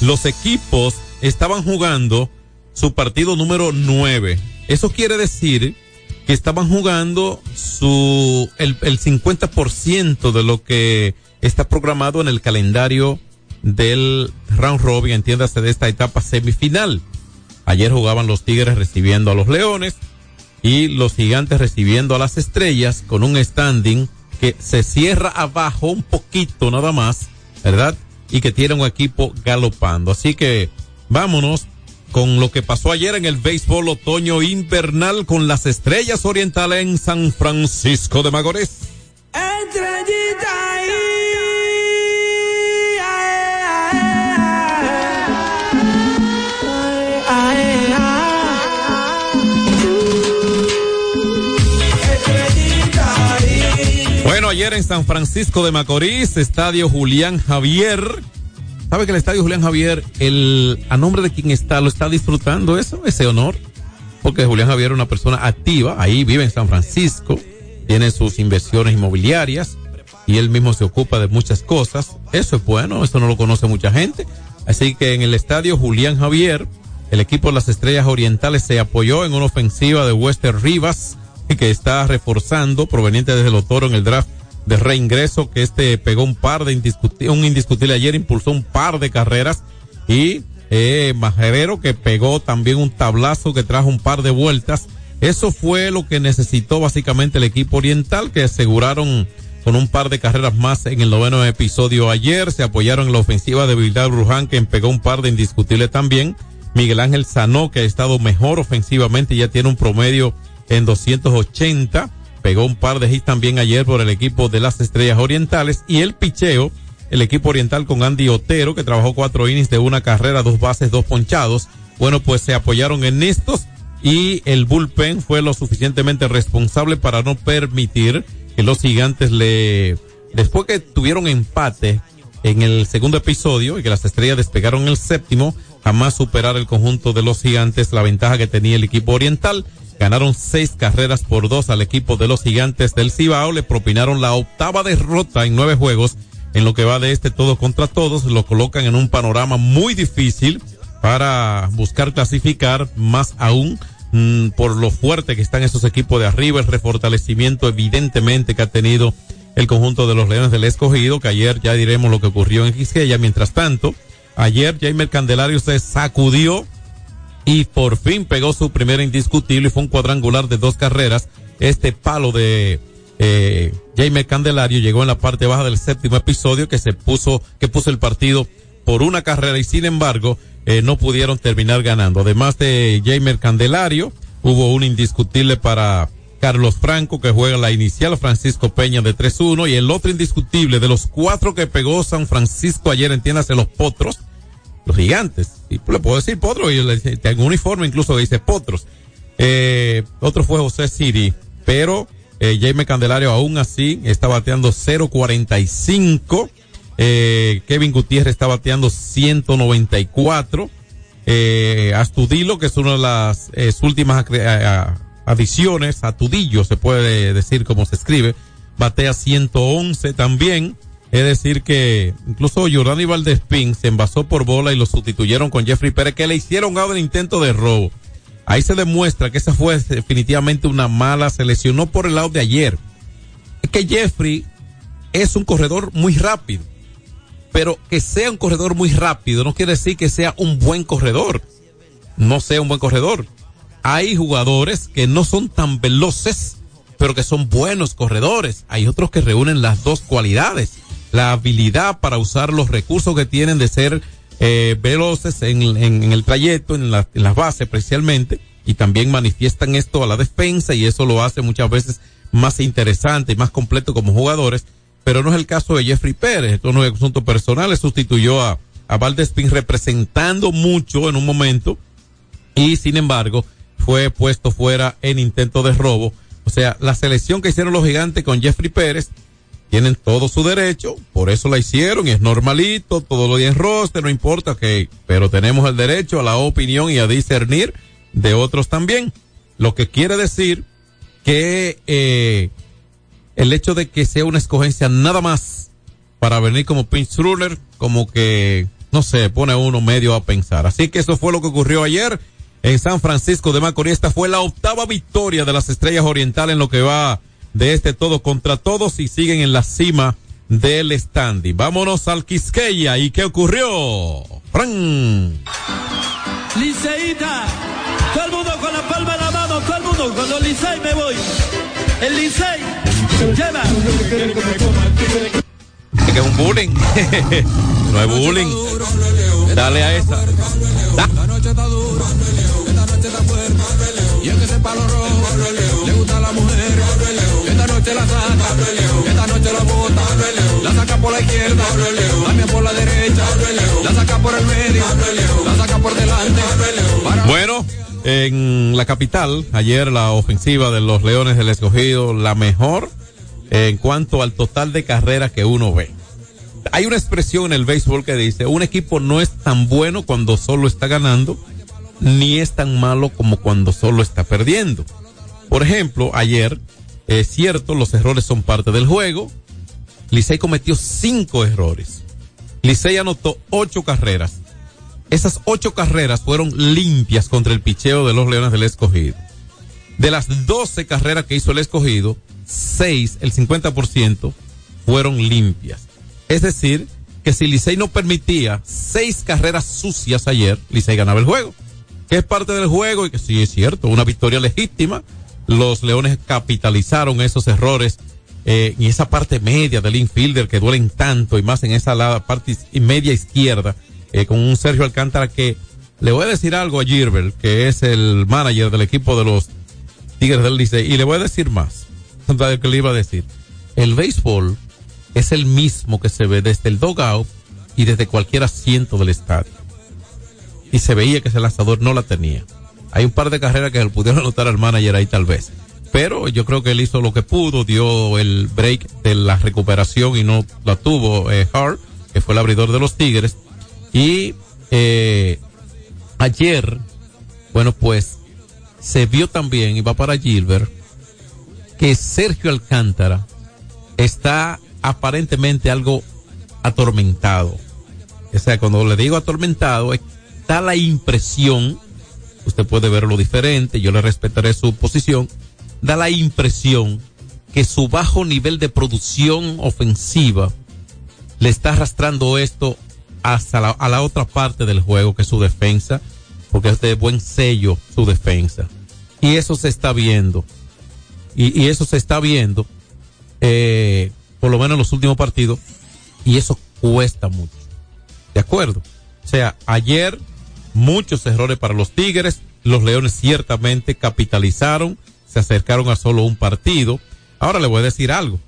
los equipos estaban jugando su partido número 9. Eso quiere decir que estaban jugando su el, el 50% de lo que está programado en el calendario del round robin, entiéndase de esta etapa semifinal. Ayer jugaban los Tigres recibiendo a los Leones y los Gigantes recibiendo a las Estrellas con un standing que se cierra abajo un poquito nada más, ¿verdad? Y que tiene un equipo galopando. Así que vámonos con lo que pasó ayer en el béisbol otoño invernal con las Estrellas Orientales en San Francisco de Macorís. Bueno, ayer en San Francisco de Macorís, Estadio Julián Javier. ¿Sabe que el Estadio Julián Javier, el, a nombre de quien está, lo está disfrutando eso, ese honor? Porque Julián Javier es una persona activa, ahí vive en San Francisco, tiene sus inversiones inmobiliarias y él mismo se ocupa de muchas cosas. Eso es bueno, eso no lo conoce mucha gente. Así que en el Estadio Julián Javier, el equipo de las Estrellas Orientales se apoyó en una ofensiva de Wester Rivas que está reforzando proveniente desde el Toro en el draft de reingreso que este pegó un par de indiscutible, un indiscutible ayer, impulsó un par de carreras y eh, Majerero que pegó también un tablazo que trajo un par de vueltas. Eso fue lo que necesitó básicamente el equipo oriental que aseguraron con un par de carreras más en el noveno episodio ayer. Se apoyaron en la ofensiva de Vidal Bruján que pegó un par de indiscutibles también. Miguel Ángel Sanó que ha estado mejor ofensivamente ya tiene un promedio en 280. Pegó un par de hits también ayer por el equipo de las Estrellas Orientales. Y el picheo, el equipo oriental con Andy Otero, que trabajó cuatro innings de una carrera, dos bases, dos ponchados. Bueno, pues se apoyaron en estos y el bullpen fue lo suficientemente responsable para no permitir que los gigantes le, después que tuvieron empate en el segundo episodio y que las estrellas despegaron el séptimo, jamás superar el conjunto de los gigantes la ventaja que tenía el equipo oriental ganaron seis carreras por dos al equipo de los gigantes del Cibao, le propinaron la octava derrota en nueve juegos, en lo que va de este todo contra todos, lo colocan en un panorama muy difícil para buscar clasificar, más aún mmm, por lo fuerte que están esos equipos de arriba, el refortalecimiento evidentemente que ha tenido el conjunto de los Leones del Escogido, que ayer ya diremos lo que ocurrió en Quisqueya, mientras tanto, ayer Jaime Candelario se sacudió y por fin pegó su primer indiscutible y fue un cuadrangular de dos carreras. Este palo de eh, Jaime Candelario llegó en la parte baja del séptimo episodio que se puso, que puso el partido por una carrera y sin embargo eh, no pudieron terminar ganando. Además de Jaime Candelario, hubo un indiscutible para Carlos Franco que juega la inicial Francisco Peña de 3-1 y el otro indiscutible de los cuatro que pegó San Francisco ayer, entiéndase los potros, los gigantes. Y le puedo decir potros, y le tengo un uniforme incluso que dice potros. Eh, otro fue José Siri, pero eh, Jaime Candelario aún así está bateando 0.45. Eh, Kevin Gutiérrez está bateando 194. Eh, Astudilo, que es una de las eh, últimas adiciones, Atudillo se puede decir como se escribe, batea 111 también. Es decir que incluso Jordani Valdespín se envasó por bola y lo sustituyeron con Jeffrey Pérez que le hicieron el intento de robo. Ahí se demuestra que esa fue definitivamente una mala selección, no por el lado de ayer. Es que Jeffrey es un corredor muy rápido, pero que sea un corredor muy rápido no quiere decir que sea un buen corredor. No sea un buen corredor. Hay jugadores que no son tan veloces, pero que son buenos corredores. Hay otros que reúnen las dos cualidades la habilidad para usar los recursos que tienen de ser eh, veloces en, en, en, el trayecto, en, la, en las bases especialmente, y también manifiestan esto a la defensa y eso lo hace muchas veces más interesante y más completo como jugadores, pero no es el caso de Jeffrey Pérez, esto no es asunto personal, sustituyó a, a representando mucho en un momento y sin embargo fue puesto fuera en intento de robo. O sea, la selección que hicieron los gigantes con Jeffrey Pérez tienen todo su derecho, por eso la hicieron es normalito, todo lo en roster, no importa que, pero tenemos el derecho a la opinión y a discernir de otros también. Lo que quiere decir que eh, el hecho de que sea una escogencia nada más para venir como pinch ruler, como que, no sé, pone uno medio a pensar. Así que eso fue lo que ocurrió ayer en San Francisco de Macorís. Esta fue la octava victoria de las Estrellas Orientales en lo que va de este todo contra todos y siguen en la cima del standing. Vámonos al Quisqueya. ¿Y qué ocurrió? Fran. Liceíta, todo el mundo con la palma en la mano, todo el mundo con los Licey me voy. El Licey lleva. Es que es un bullying. *laughs* no es bullying. Dale a esa. Da. Y es que ese palo rojo le gusta la mujer. Esta noche la saca, esta noche la bota. La saca por la izquierda, también por la derecha. La saca por el medio, la saca por delante. Bueno, en la capital, ayer la ofensiva de los Leones del Escogido, la mejor en cuanto al total de carreras que uno ve. Hay una expresión en el béisbol que dice, un equipo no es tan bueno cuando solo está ganando, ni es tan malo como cuando solo está perdiendo. Por ejemplo, ayer, es cierto, los errores son parte del juego. Licey cometió cinco errores. Licey anotó ocho carreras. Esas ocho carreras fueron limpias contra el picheo de los Leones del Escogido. De las doce carreras que hizo el Escogido, seis, el 50%, fueron limpias. Es decir, que si Licey no permitía seis carreras sucias ayer, Licey ganaba el juego. Es parte del juego y que sí es cierto, una victoria legítima. Los Leones capitalizaron esos errores eh, en esa parte media del infielder que duelen tanto y más en esa la parte media izquierda eh, con un Sergio Alcántara que le voy a decir algo a Gilbert, que es el manager del equipo de los Tigres del Licey, y le voy a decir más, de que le iba a decir. El béisbol es el mismo que se ve desde el dogout y desde cualquier asiento del estadio. Y se veía que ese lanzador no la tenía. Hay un par de carreras que le pudieron anotar al manager ahí tal vez. Pero yo creo que él hizo lo que pudo, dio el break de la recuperación y no la tuvo eh, Hart, que fue el abridor de los Tigres. Y eh, ayer, bueno, pues se vio también, y va para Gilbert, que Sergio Alcántara está aparentemente algo atormentado. O sea, cuando le digo atormentado, está la impresión, usted puede verlo diferente, yo le respetaré su posición, da la impresión que su bajo nivel de producción ofensiva le está arrastrando esto hasta la, a la otra parte del juego, que es su defensa, porque es de buen sello su defensa. Y eso se está viendo. Y, y eso se está viendo, eh, por lo menos en los últimos partidos, y eso cuesta mucho. ¿De acuerdo? O sea, ayer muchos errores para los Tigres, los Leones ciertamente capitalizaron, se acercaron a solo un partido. Ahora le voy a decir algo.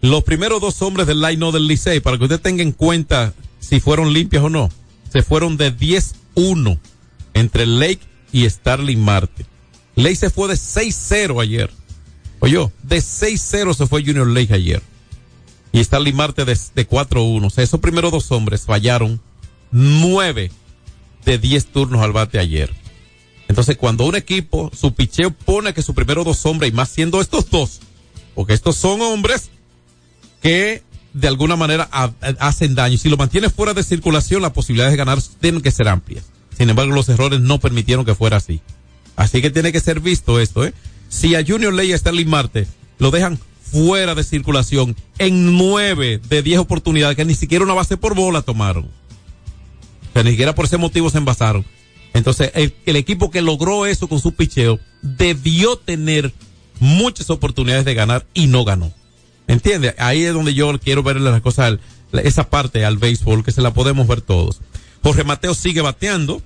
Los primeros dos hombres del line del Licey, para que usted tenga en cuenta si fueron limpios o no, se fueron de 10-1 entre Lake y Starling Marte. Lake se fue de 6-0 ayer. Oye, de 6-0 se fue Junior Lake ayer. Y Starling Marte de, de 4-1. O sea, esos primeros dos hombres fallaron 9 de 10 turnos al bate ayer. Entonces, cuando un equipo, su picheo pone que su primero dos hombres, y más siendo estos dos, porque estos son hombres que de alguna manera ha- hacen daño. Y si lo mantiene fuera de circulación, las posibilidades de ganar tienen que ser amplias. Sin embargo, los errores no permitieron que fuera así. Así que tiene que ser visto esto, ¿eh? Si a Junior Ley y a Sterling Marte lo dejan fuera de circulación en nueve de diez oportunidades que ni siquiera una base por bola tomaron. O sea, ni siquiera por ese motivo se envasaron. Entonces, el, equipo que logró eso con su picheo debió tener muchas oportunidades de ganar y no ganó. ¿Entiende? Ahí es donde yo quiero ver las cosas, esa parte al béisbol, que se la podemos ver todos. Jorge Mateo sigue bateando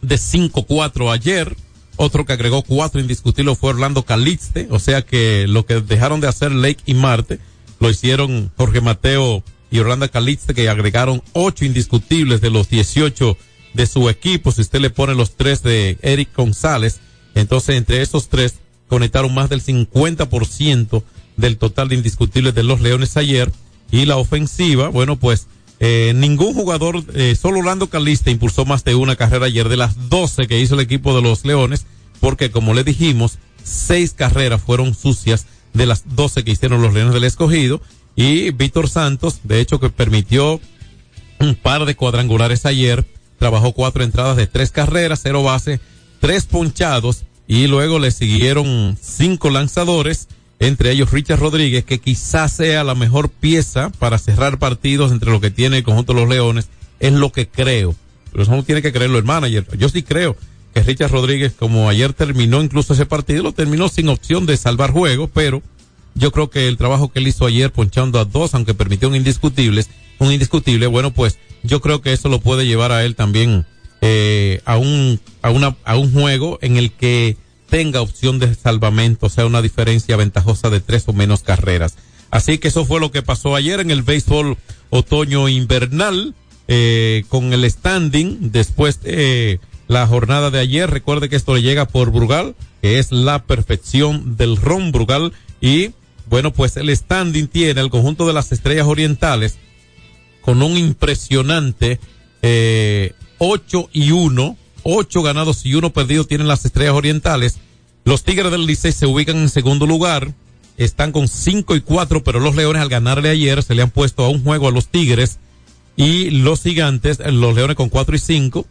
de 5-4 ayer. Otro que agregó cuatro indiscutibles fue Orlando Calixte. O sea que lo que dejaron de hacer Lake y Marte lo hicieron Jorge Mateo y Orlando Calixte, que agregaron ocho indiscutibles de los 18 de su equipo. Si usted le pone los tres de Eric González, entonces entre esos tres conectaron más del 50% del total de indiscutibles de los Leones ayer. Y la ofensiva, bueno, pues eh, ningún jugador, eh, solo Orlando Calista impulsó más de una carrera ayer de las 12 que hizo el equipo de los Leones, porque como le dijimos, seis carreras fueron sucias de las 12 que hicieron los Leones del Escogido. Y Víctor Santos, de hecho, que permitió un par de cuadrangulares ayer, trabajó cuatro entradas de tres carreras, cero base, tres ponchados y luego le siguieron cinco lanzadores, entre ellos Richard Rodríguez, que quizás sea la mejor pieza para cerrar partidos entre lo que tiene el conjunto de los Leones, es lo que creo. Pero eso no tiene que creerlo el manager. Yo sí creo que Richard Rodríguez, como ayer terminó incluso ese partido, lo terminó sin opción de salvar juego, pero yo creo que el trabajo que él hizo ayer ponchando a dos, aunque permitió un indiscutible, un indiscutible, bueno, pues yo creo que eso lo puede llevar a él también eh, a un a una a un juego en el que tenga opción de salvamento, o sea, una diferencia ventajosa de tres o menos carreras. Así que eso fue lo que pasó ayer en el béisbol otoño invernal eh, con el standing después de la jornada de ayer. Recuerde que esto le llega por Brugal, que es la perfección del ron Brugal y bueno, pues el standing tiene el conjunto de las estrellas orientales con un impresionante eh, 8 y 1, 8 ganados y 1 perdidos tienen las estrellas orientales. Los Tigres del Licey se ubican en segundo lugar, están con 5 y 4, pero los Leones al ganarle ayer se le han puesto a un juego a los Tigres y los Gigantes, los Leones con 4 y 5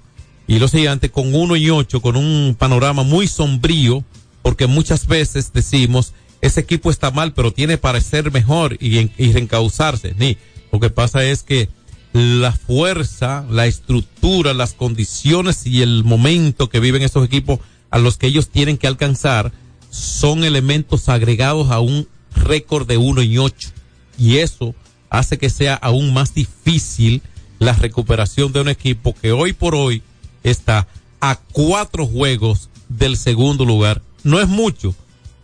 y los Gigantes con 1 y 8 con un panorama muy sombrío porque muchas veces decimos ese equipo está mal pero tiene para ser mejor y, y reencauzarse. Ni, lo que pasa es que la fuerza, la estructura, las condiciones y el momento que viven estos equipos a los que ellos tienen que alcanzar son elementos agregados a un récord de 1 y 8. Y eso hace que sea aún más difícil la recuperación de un equipo que hoy por hoy está a cuatro juegos del segundo lugar. No es mucho.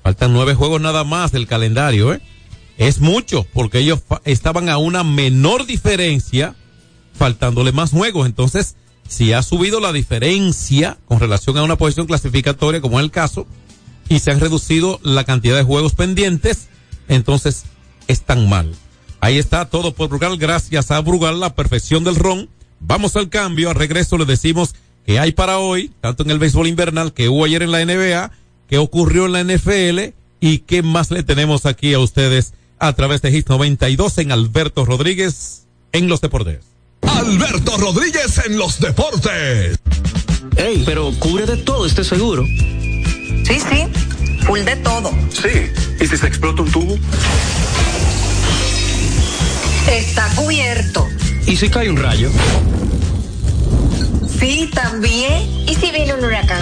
Faltan nueve juegos nada más del calendario, ¿eh? es mucho, porque ellos estaban a una menor diferencia, faltándole más juegos. Entonces, si ha subido la diferencia con relación a una posición clasificatoria, como es el caso, y se han reducido la cantidad de juegos pendientes, entonces están mal. Ahí está todo por Brugal, gracias a Brugal, la perfección del ron. Vamos al cambio, al regreso le decimos que hay para hoy, tanto en el béisbol invernal que hubo ayer en la NBA, que ocurrió en la NFL y qué más le tenemos aquí a ustedes a través de Hit 92 en Alberto Rodríguez en los deportes. Alberto Rodríguez en los deportes. Ey, pero cubre de todo este seguro. Sí, sí, full de todo. Sí, ¿y si se explota un tubo? Está cubierto. ¿Y si cae un rayo? Sí, también. ¿Y si viene un huracán?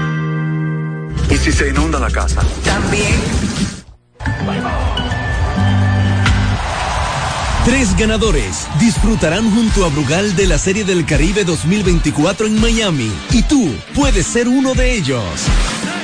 ¿Y si se inunda la casa? También. Tres ganadores disfrutarán junto a Brugal de la Serie del Caribe 2024 en Miami y tú puedes ser uno de ellos.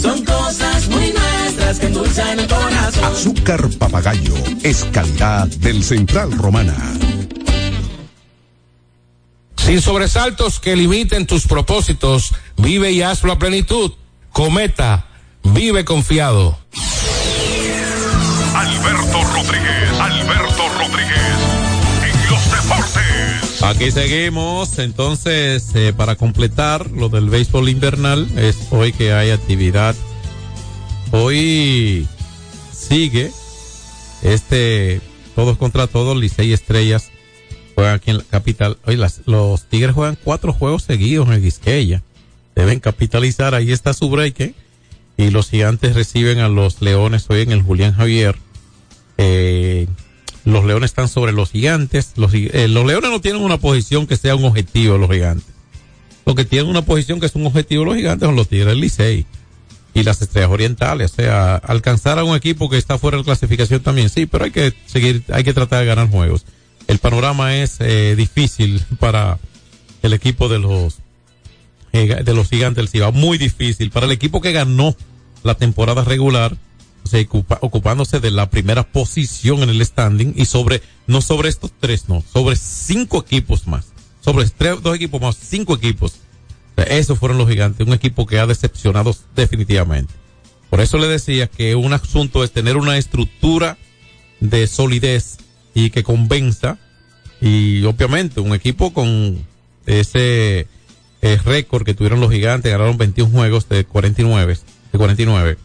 Son cosas muy nuestras que endulzan el corazón. Azúcar papagayo es calidad del Central Romana. Sin sobresaltos que limiten tus propósitos, vive y hazlo a plenitud. Cometa, vive confiado. Alberto Rodríguez, Alberto Rodríguez. Aquí seguimos, entonces, eh, para completar lo del béisbol invernal, es hoy que hay actividad. Hoy sigue este todos contra todos, Licey Estrellas juegan aquí en la capital. Hoy las, los Tigres juegan cuatro juegos seguidos en el. Deben capitalizar, ahí está su break. ¿eh? Y los gigantes reciben a los Leones hoy en el Julián Javier. Eh, los Leones están sobre los gigantes. Los, eh, los Leones no tienen una posición que sea un objetivo los gigantes. Lo que tienen una posición que es un objetivo los gigantes son los Tigres del Licey y las estrellas orientales. O sea, alcanzar a un equipo que está fuera de clasificación también, sí, pero hay que seguir, hay que tratar de ganar juegos. El panorama es eh, difícil *laughs* para el equipo de los eh, de los gigantes del Ciba, muy difícil para el equipo que ganó la temporada regular, ocupándose de la primera posición en el standing y sobre no sobre estos tres, no, sobre cinco equipos más, sobre tres, dos equipos más, cinco equipos esos fueron los gigantes, un equipo que ha decepcionado definitivamente. Por eso le decía que un asunto es tener una estructura de solidez y que convenza. Y obviamente un equipo con ese eh, récord que tuvieron los gigantes, ganaron 21 juegos de 49, de 49.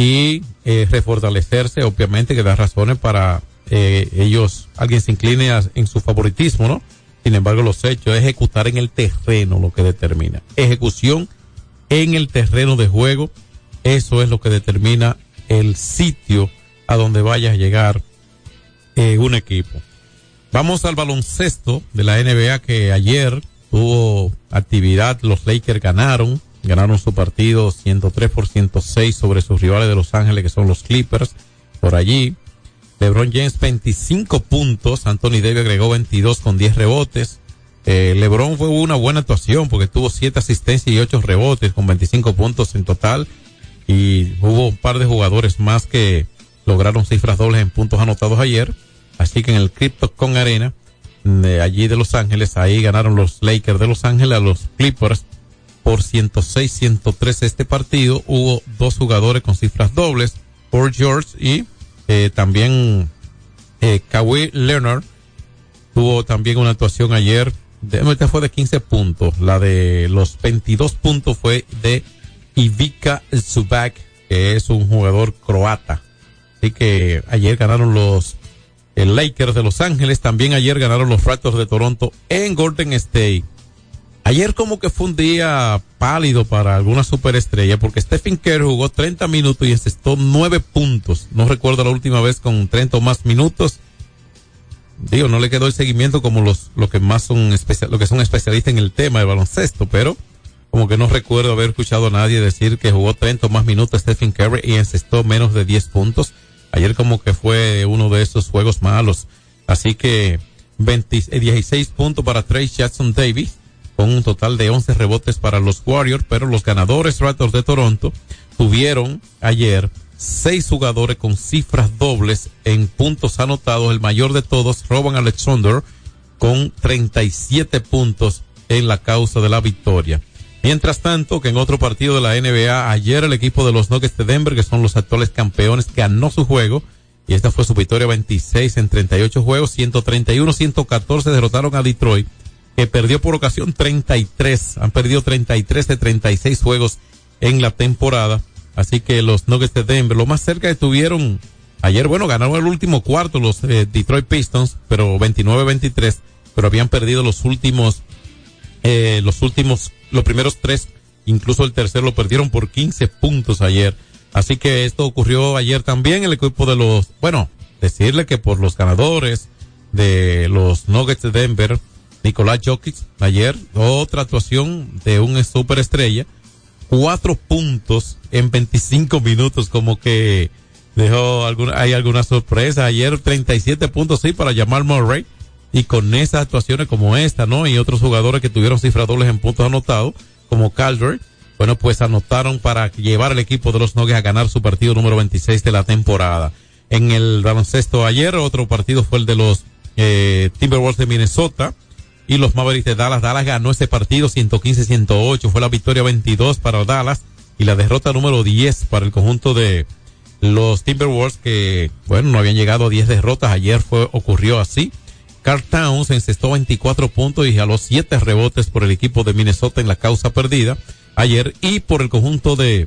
Y eh, refortalecerse, obviamente que da razones para eh, ellos, alguien se incline en su favoritismo, ¿no? Sin embargo, los hechos, ejecutar en el terreno lo que determina. Ejecución en el terreno de juego, eso es lo que determina el sitio a donde vaya a llegar eh, un equipo. Vamos al baloncesto de la NBA que ayer tuvo actividad, los Lakers ganaron, ganaron su partido 103 por 106 sobre sus rivales de Los Ángeles que son los Clippers por allí. LeBron James 25 puntos, Anthony Davis agregó 22 con 10 rebotes. Eh, LeBron fue una buena actuación porque tuvo 7 asistencias y 8 rebotes con 25 puntos en total. Y hubo un par de jugadores más que lograron cifras dobles en puntos anotados ayer. Así que en el CryptoCon Arena, de allí de Los Ángeles, ahí ganaron los Lakers de Los Ángeles a los Clippers por 106-103 este partido. Hubo dos jugadores con cifras dobles, Paul George y eh, también eh, Kawhi Leonard tuvo también una actuación ayer. Esta fue de 15 puntos. La de los 22 puntos fue de Ivica Zubac, que es un jugador croata. Así que ayer ganaron los el Lakers de Los Ángeles. También ayer ganaron los Raptors de Toronto en Golden State. Ayer como que fue un día pálido para alguna superestrella porque Stephen Curry jugó 30 minutos y encestó 9 puntos. No recuerdo la última vez con 30 o más minutos. Digo, no le quedó el seguimiento como los, lo que más son especial, lo que son especialistas en el tema de baloncesto, pero como que no recuerdo haber escuchado a nadie decir que jugó 30 o más minutos Stephen Curry y encestó menos de 10 puntos. Ayer como que fue uno de esos juegos malos. Así que 20, 16 puntos para Trey Jackson Davis con un total de 11 rebotes para los Warriors, pero los ganadores Raptors de Toronto tuvieron ayer seis jugadores con cifras dobles en puntos anotados. El mayor de todos, Roban Alexander, con 37 puntos en la causa de la victoria. Mientras tanto, que en otro partido de la NBA, ayer el equipo de los Nuggets de Denver, que son los actuales campeones, ganó su juego. Y esta fue su victoria 26 en 38 juegos, 131-114 derrotaron a Detroit que perdió por ocasión 33. Han perdido 33 de 36 juegos en la temporada. Así que los Nuggets de Denver, lo más cerca estuvieron ayer, bueno, ganaron el último cuarto los eh, Detroit Pistons, pero 29-23, pero habían perdido los últimos, eh, los últimos, los primeros tres, incluso el tercero lo perdieron por 15 puntos ayer. Así que esto ocurrió ayer también el equipo de los, bueno, decirle que por los ganadores de los Nuggets de Denver, Nicolás Jokic ayer, otra actuación de un superestrella, cuatro puntos en 25 minutos, como que dejó alguna, hay alguna sorpresa. Ayer 37 puntos, sí, para llamar Murray. Y con esas actuaciones como esta, ¿no? Y otros jugadores que tuvieron cifras dobles en puntos anotados, como Calder, bueno, pues anotaron para llevar al equipo de los Nuggets a ganar su partido número 26 de la temporada. En el baloncesto ayer, otro partido fue el de los eh, Timberwolves de Minnesota y los Mavericks de Dallas. Dallas ganó ese partido 115-108. Fue la victoria 22 para Dallas y la derrota número 10 para el conjunto de los Timberwolves que, bueno, no habían llegado a 10 derrotas. Ayer fue, ocurrió así. Carl Towns encestó 24 puntos y jaló 7 rebotes por el equipo de Minnesota en la causa perdida ayer y por el conjunto de,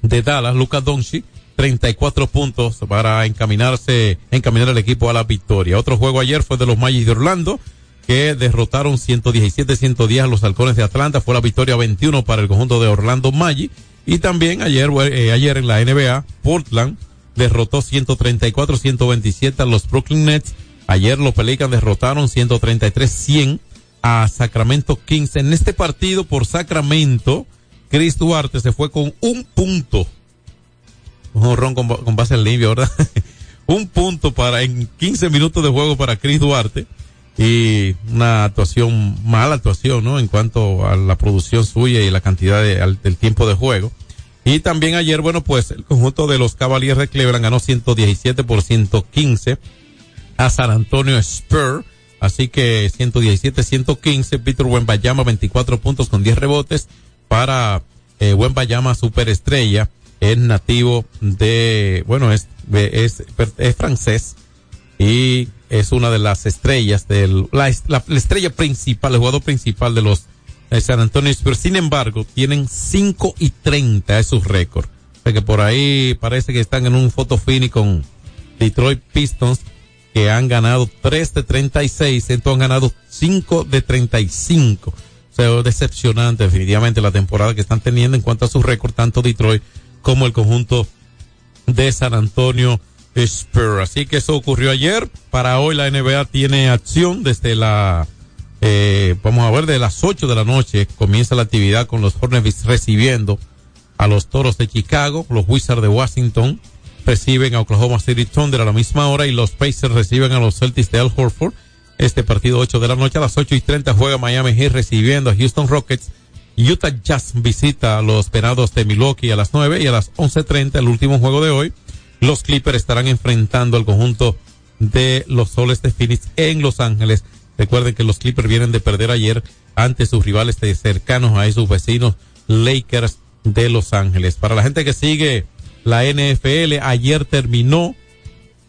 de Dallas, Luka Doncic 34 puntos para encaminarse, encaminar al equipo a la victoria. Otro juego ayer fue de los Magic de Orlando, que derrotaron 117-110 a los halcones de Atlanta. Fue la victoria 21 para el conjunto de Orlando Magic. Y también ayer, eh, ayer en la NBA, Portland derrotó 134-127 a los Brooklyn Nets. Ayer los Pelicans derrotaron 133-100 a Sacramento Kings. En este partido por Sacramento, Chris Duarte se fue con un punto un jorrón con, con base en limpio, ¿verdad? *laughs* un punto para en 15 minutos de juego para Chris Duarte y una actuación, mala actuación, ¿no? En cuanto a la producción suya y la cantidad de, al, del tiempo de juego. Y también ayer, bueno, pues el conjunto de los Cavaliers de Cleveland ganó 117 por 115 a San Antonio Spur. Así que 117-115, Peter Wembayama 24 puntos con 10 rebotes para eh, Wembayama superestrella es nativo de, bueno, es, es, es francés y es una de las estrellas del, la, la, la estrella principal, el jugador principal de los de San Antonio Spurs. Sin embargo, tienen 5 y 30 es su récord. O sea que por ahí parece que están en un photo finish con Detroit Pistons que han ganado 3 de 36, entonces han ganado 5 de 35. O sea, decepcionante definitivamente la temporada que están teniendo en cuanto a su récord, tanto Detroit como el conjunto de San Antonio Spurs. Así que eso ocurrió ayer. Para hoy la NBA tiene acción desde la, eh, vamos a ver, de las 8 de la noche comienza la actividad con los Hornets recibiendo a los Toros de Chicago, los Wizards de Washington reciben a Oklahoma City Thunder a la misma hora y los Pacers reciben a los Celtics de Al Horford. Este partido 8 de la noche a las 8 y 30 juega Miami Heat recibiendo a Houston Rockets Utah Jazz visita a los Venados de Milwaukee a las 9 y a las 11.30, el último juego de hoy, los Clippers estarán enfrentando al conjunto de los Soles de Phoenix en Los Ángeles. Recuerden que los Clippers vienen de perder ayer ante sus rivales cercanos a sus vecinos Lakers de Los Ángeles. Para la gente que sigue la NFL, ayer terminó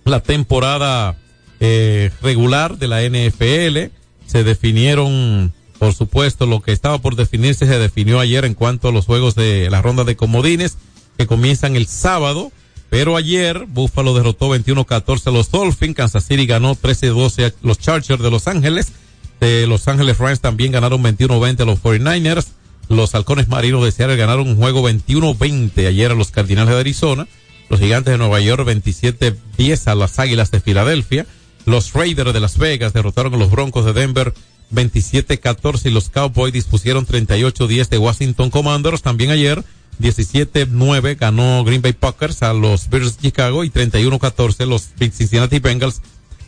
la temporada eh, regular de la NFL. Se definieron por supuesto, lo que estaba por definirse se definió ayer en cuanto a los juegos de la ronda de comodines que comienzan el sábado. Pero ayer Buffalo derrotó 21-14 a los Dolphins, Kansas City ganó 13-12 a los Chargers de Los Ángeles, de Los Ángeles Rams también ganaron 21-20 a los 49ers, los Halcones Marinos de Seattle ganaron un juego 21-20 ayer a los Cardinales de Arizona, los Gigantes de Nueva York 27-10 a las Águilas de Filadelfia, los Raiders de Las Vegas derrotaron a los Broncos de Denver 27-14 y los Cowboys dispusieron 38-10 de Washington Commanders. También ayer 17-9 ganó Green Bay Packers a los Bears de Chicago y 31-14 los Cincinnati Bengals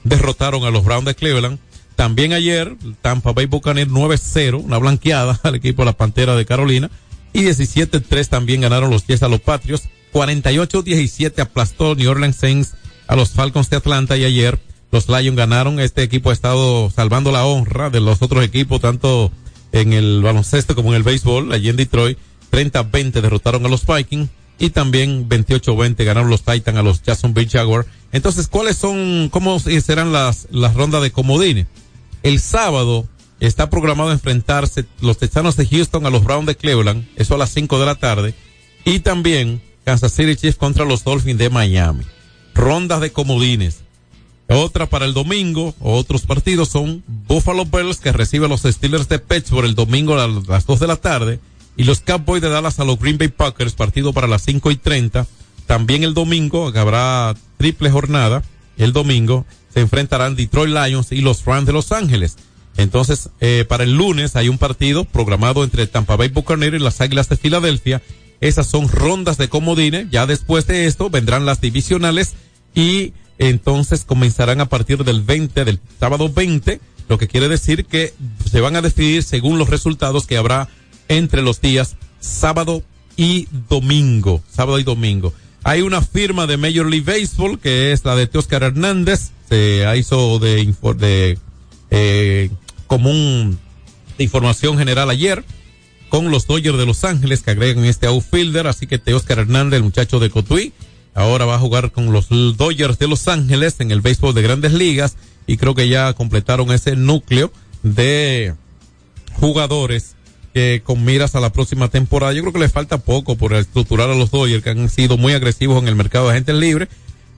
derrotaron a los Browns de Cleveland. También ayer Tampa Bay Buccaneers 9-0, una blanqueada *laughs* al equipo de la Pantera de Carolina y 17-3 también ganaron los Jets a los Patriots. 48-17 aplastó New Orleans Saints a los Falcons de Atlanta y ayer los Lions ganaron. Este equipo ha estado salvando la honra de los otros equipos, tanto en el baloncesto como en el béisbol. Allí en Detroit, 30-20 derrotaron a los Vikings y también 28-20 ganaron los Titans a los Jacksonville Jaguars. Entonces, ¿cuáles son, cómo serán las, las rondas de comodines? El sábado está programado enfrentarse los Texanos de Houston a los Browns de Cleveland, eso a las 5 de la tarde, y también Kansas City Chiefs contra los Dolphins de Miami. Rondas de comodines. Otra para el domingo, otros partidos son Buffalo Bills que recibe a los Steelers de Pittsburgh el domingo a las 2 de la tarde y los Cowboys de Dallas a los Green Bay Packers, partido para las 5 y 30. También el domingo, habrá triple jornada, el domingo se enfrentarán Detroit Lions y los Rams de Los Ángeles. Entonces, eh, para el lunes hay un partido programado entre Tampa Bay Buccaneers y las Águilas de Filadelfia. Esas son rondas de comodines. Ya después de esto vendrán las divisionales y entonces comenzarán a partir del 20, del sábado 20, lo que quiere decir que se van a decidir según los resultados que habrá entre los días sábado y domingo, sábado y domingo. Hay una firma de Major League Baseball que es la de Oscar Hernández, se hizo de, de eh, común información general ayer con los Dodgers de Los Ángeles que agregan este outfielder, así que Oscar Hernández, el muchacho de Cotuí, Ahora va a jugar con los Dodgers de Los Ángeles en el béisbol de grandes ligas. y creo que ya completaron ese núcleo de jugadores que con miras a la próxima temporada. Yo creo que les falta poco por estructurar a los Dodgers que han sido muy agresivos en el mercado de agentes libres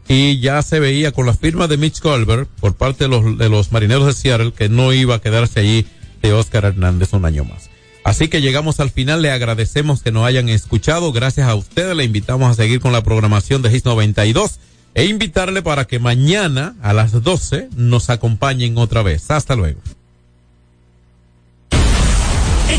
y ya se veía con la firma de Mitch Colbert por parte de los, de los marineros de Seattle que no iba a quedarse allí de Oscar Hernández un año más. Así que llegamos al final, le agradecemos que nos hayan escuchado, gracias a ustedes, le invitamos a seguir con la programación de GIS 92 e invitarle para que mañana a las 12 nos acompañen otra vez. Hasta luego.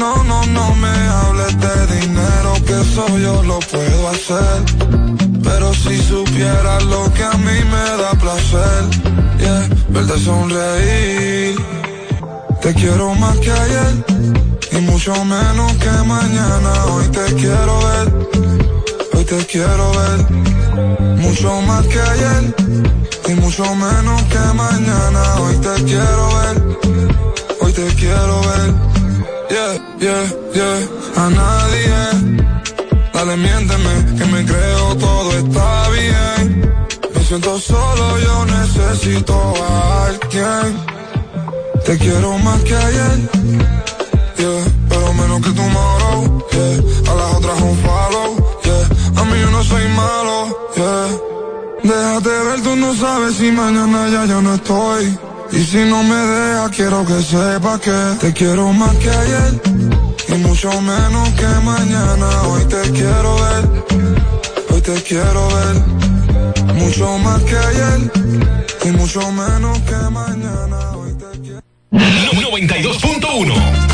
No, no, no me hables de dinero, que eso yo lo puedo hacer. Pero si supieras lo que a mí me da placer, verte sonreír. Te quiero más que ayer y mucho menos que mañana. Hoy te quiero ver, hoy te quiero ver. Mucho más que ayer y mucho menos que mañana. Dale miénteme, que me creo todo está bien. Me siento solo, yo necesito a alguien. Te quiero más que ayer, yeah, pero menos que tomorrow, yeah. A las otras un follow. A mí yo no soy malo. Déjate ver, tú no sabes si mañana ya yo no estoy. Y si no me dejas, quiero que sepas que te quiero más que ayer y mucho menos que mañana. Hoy te quiero ver, hoy te quiero ver. Mucho más que ayer y mucho menos que mañana. Hoy te quiero. 92.1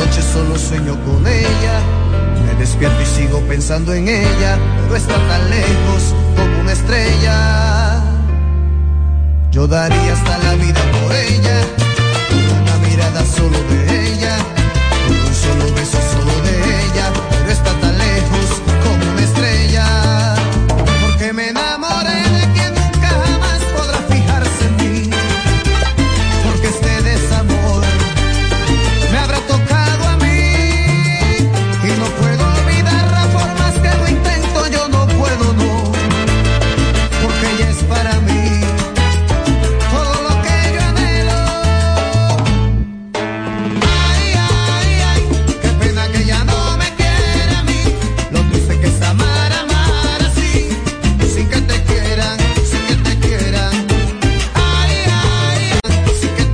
noche solo sueño con ella. Me despierto y sigo pensando en ella, pero está tan lejos como una estrella. Yo daría hasta la vida por ella.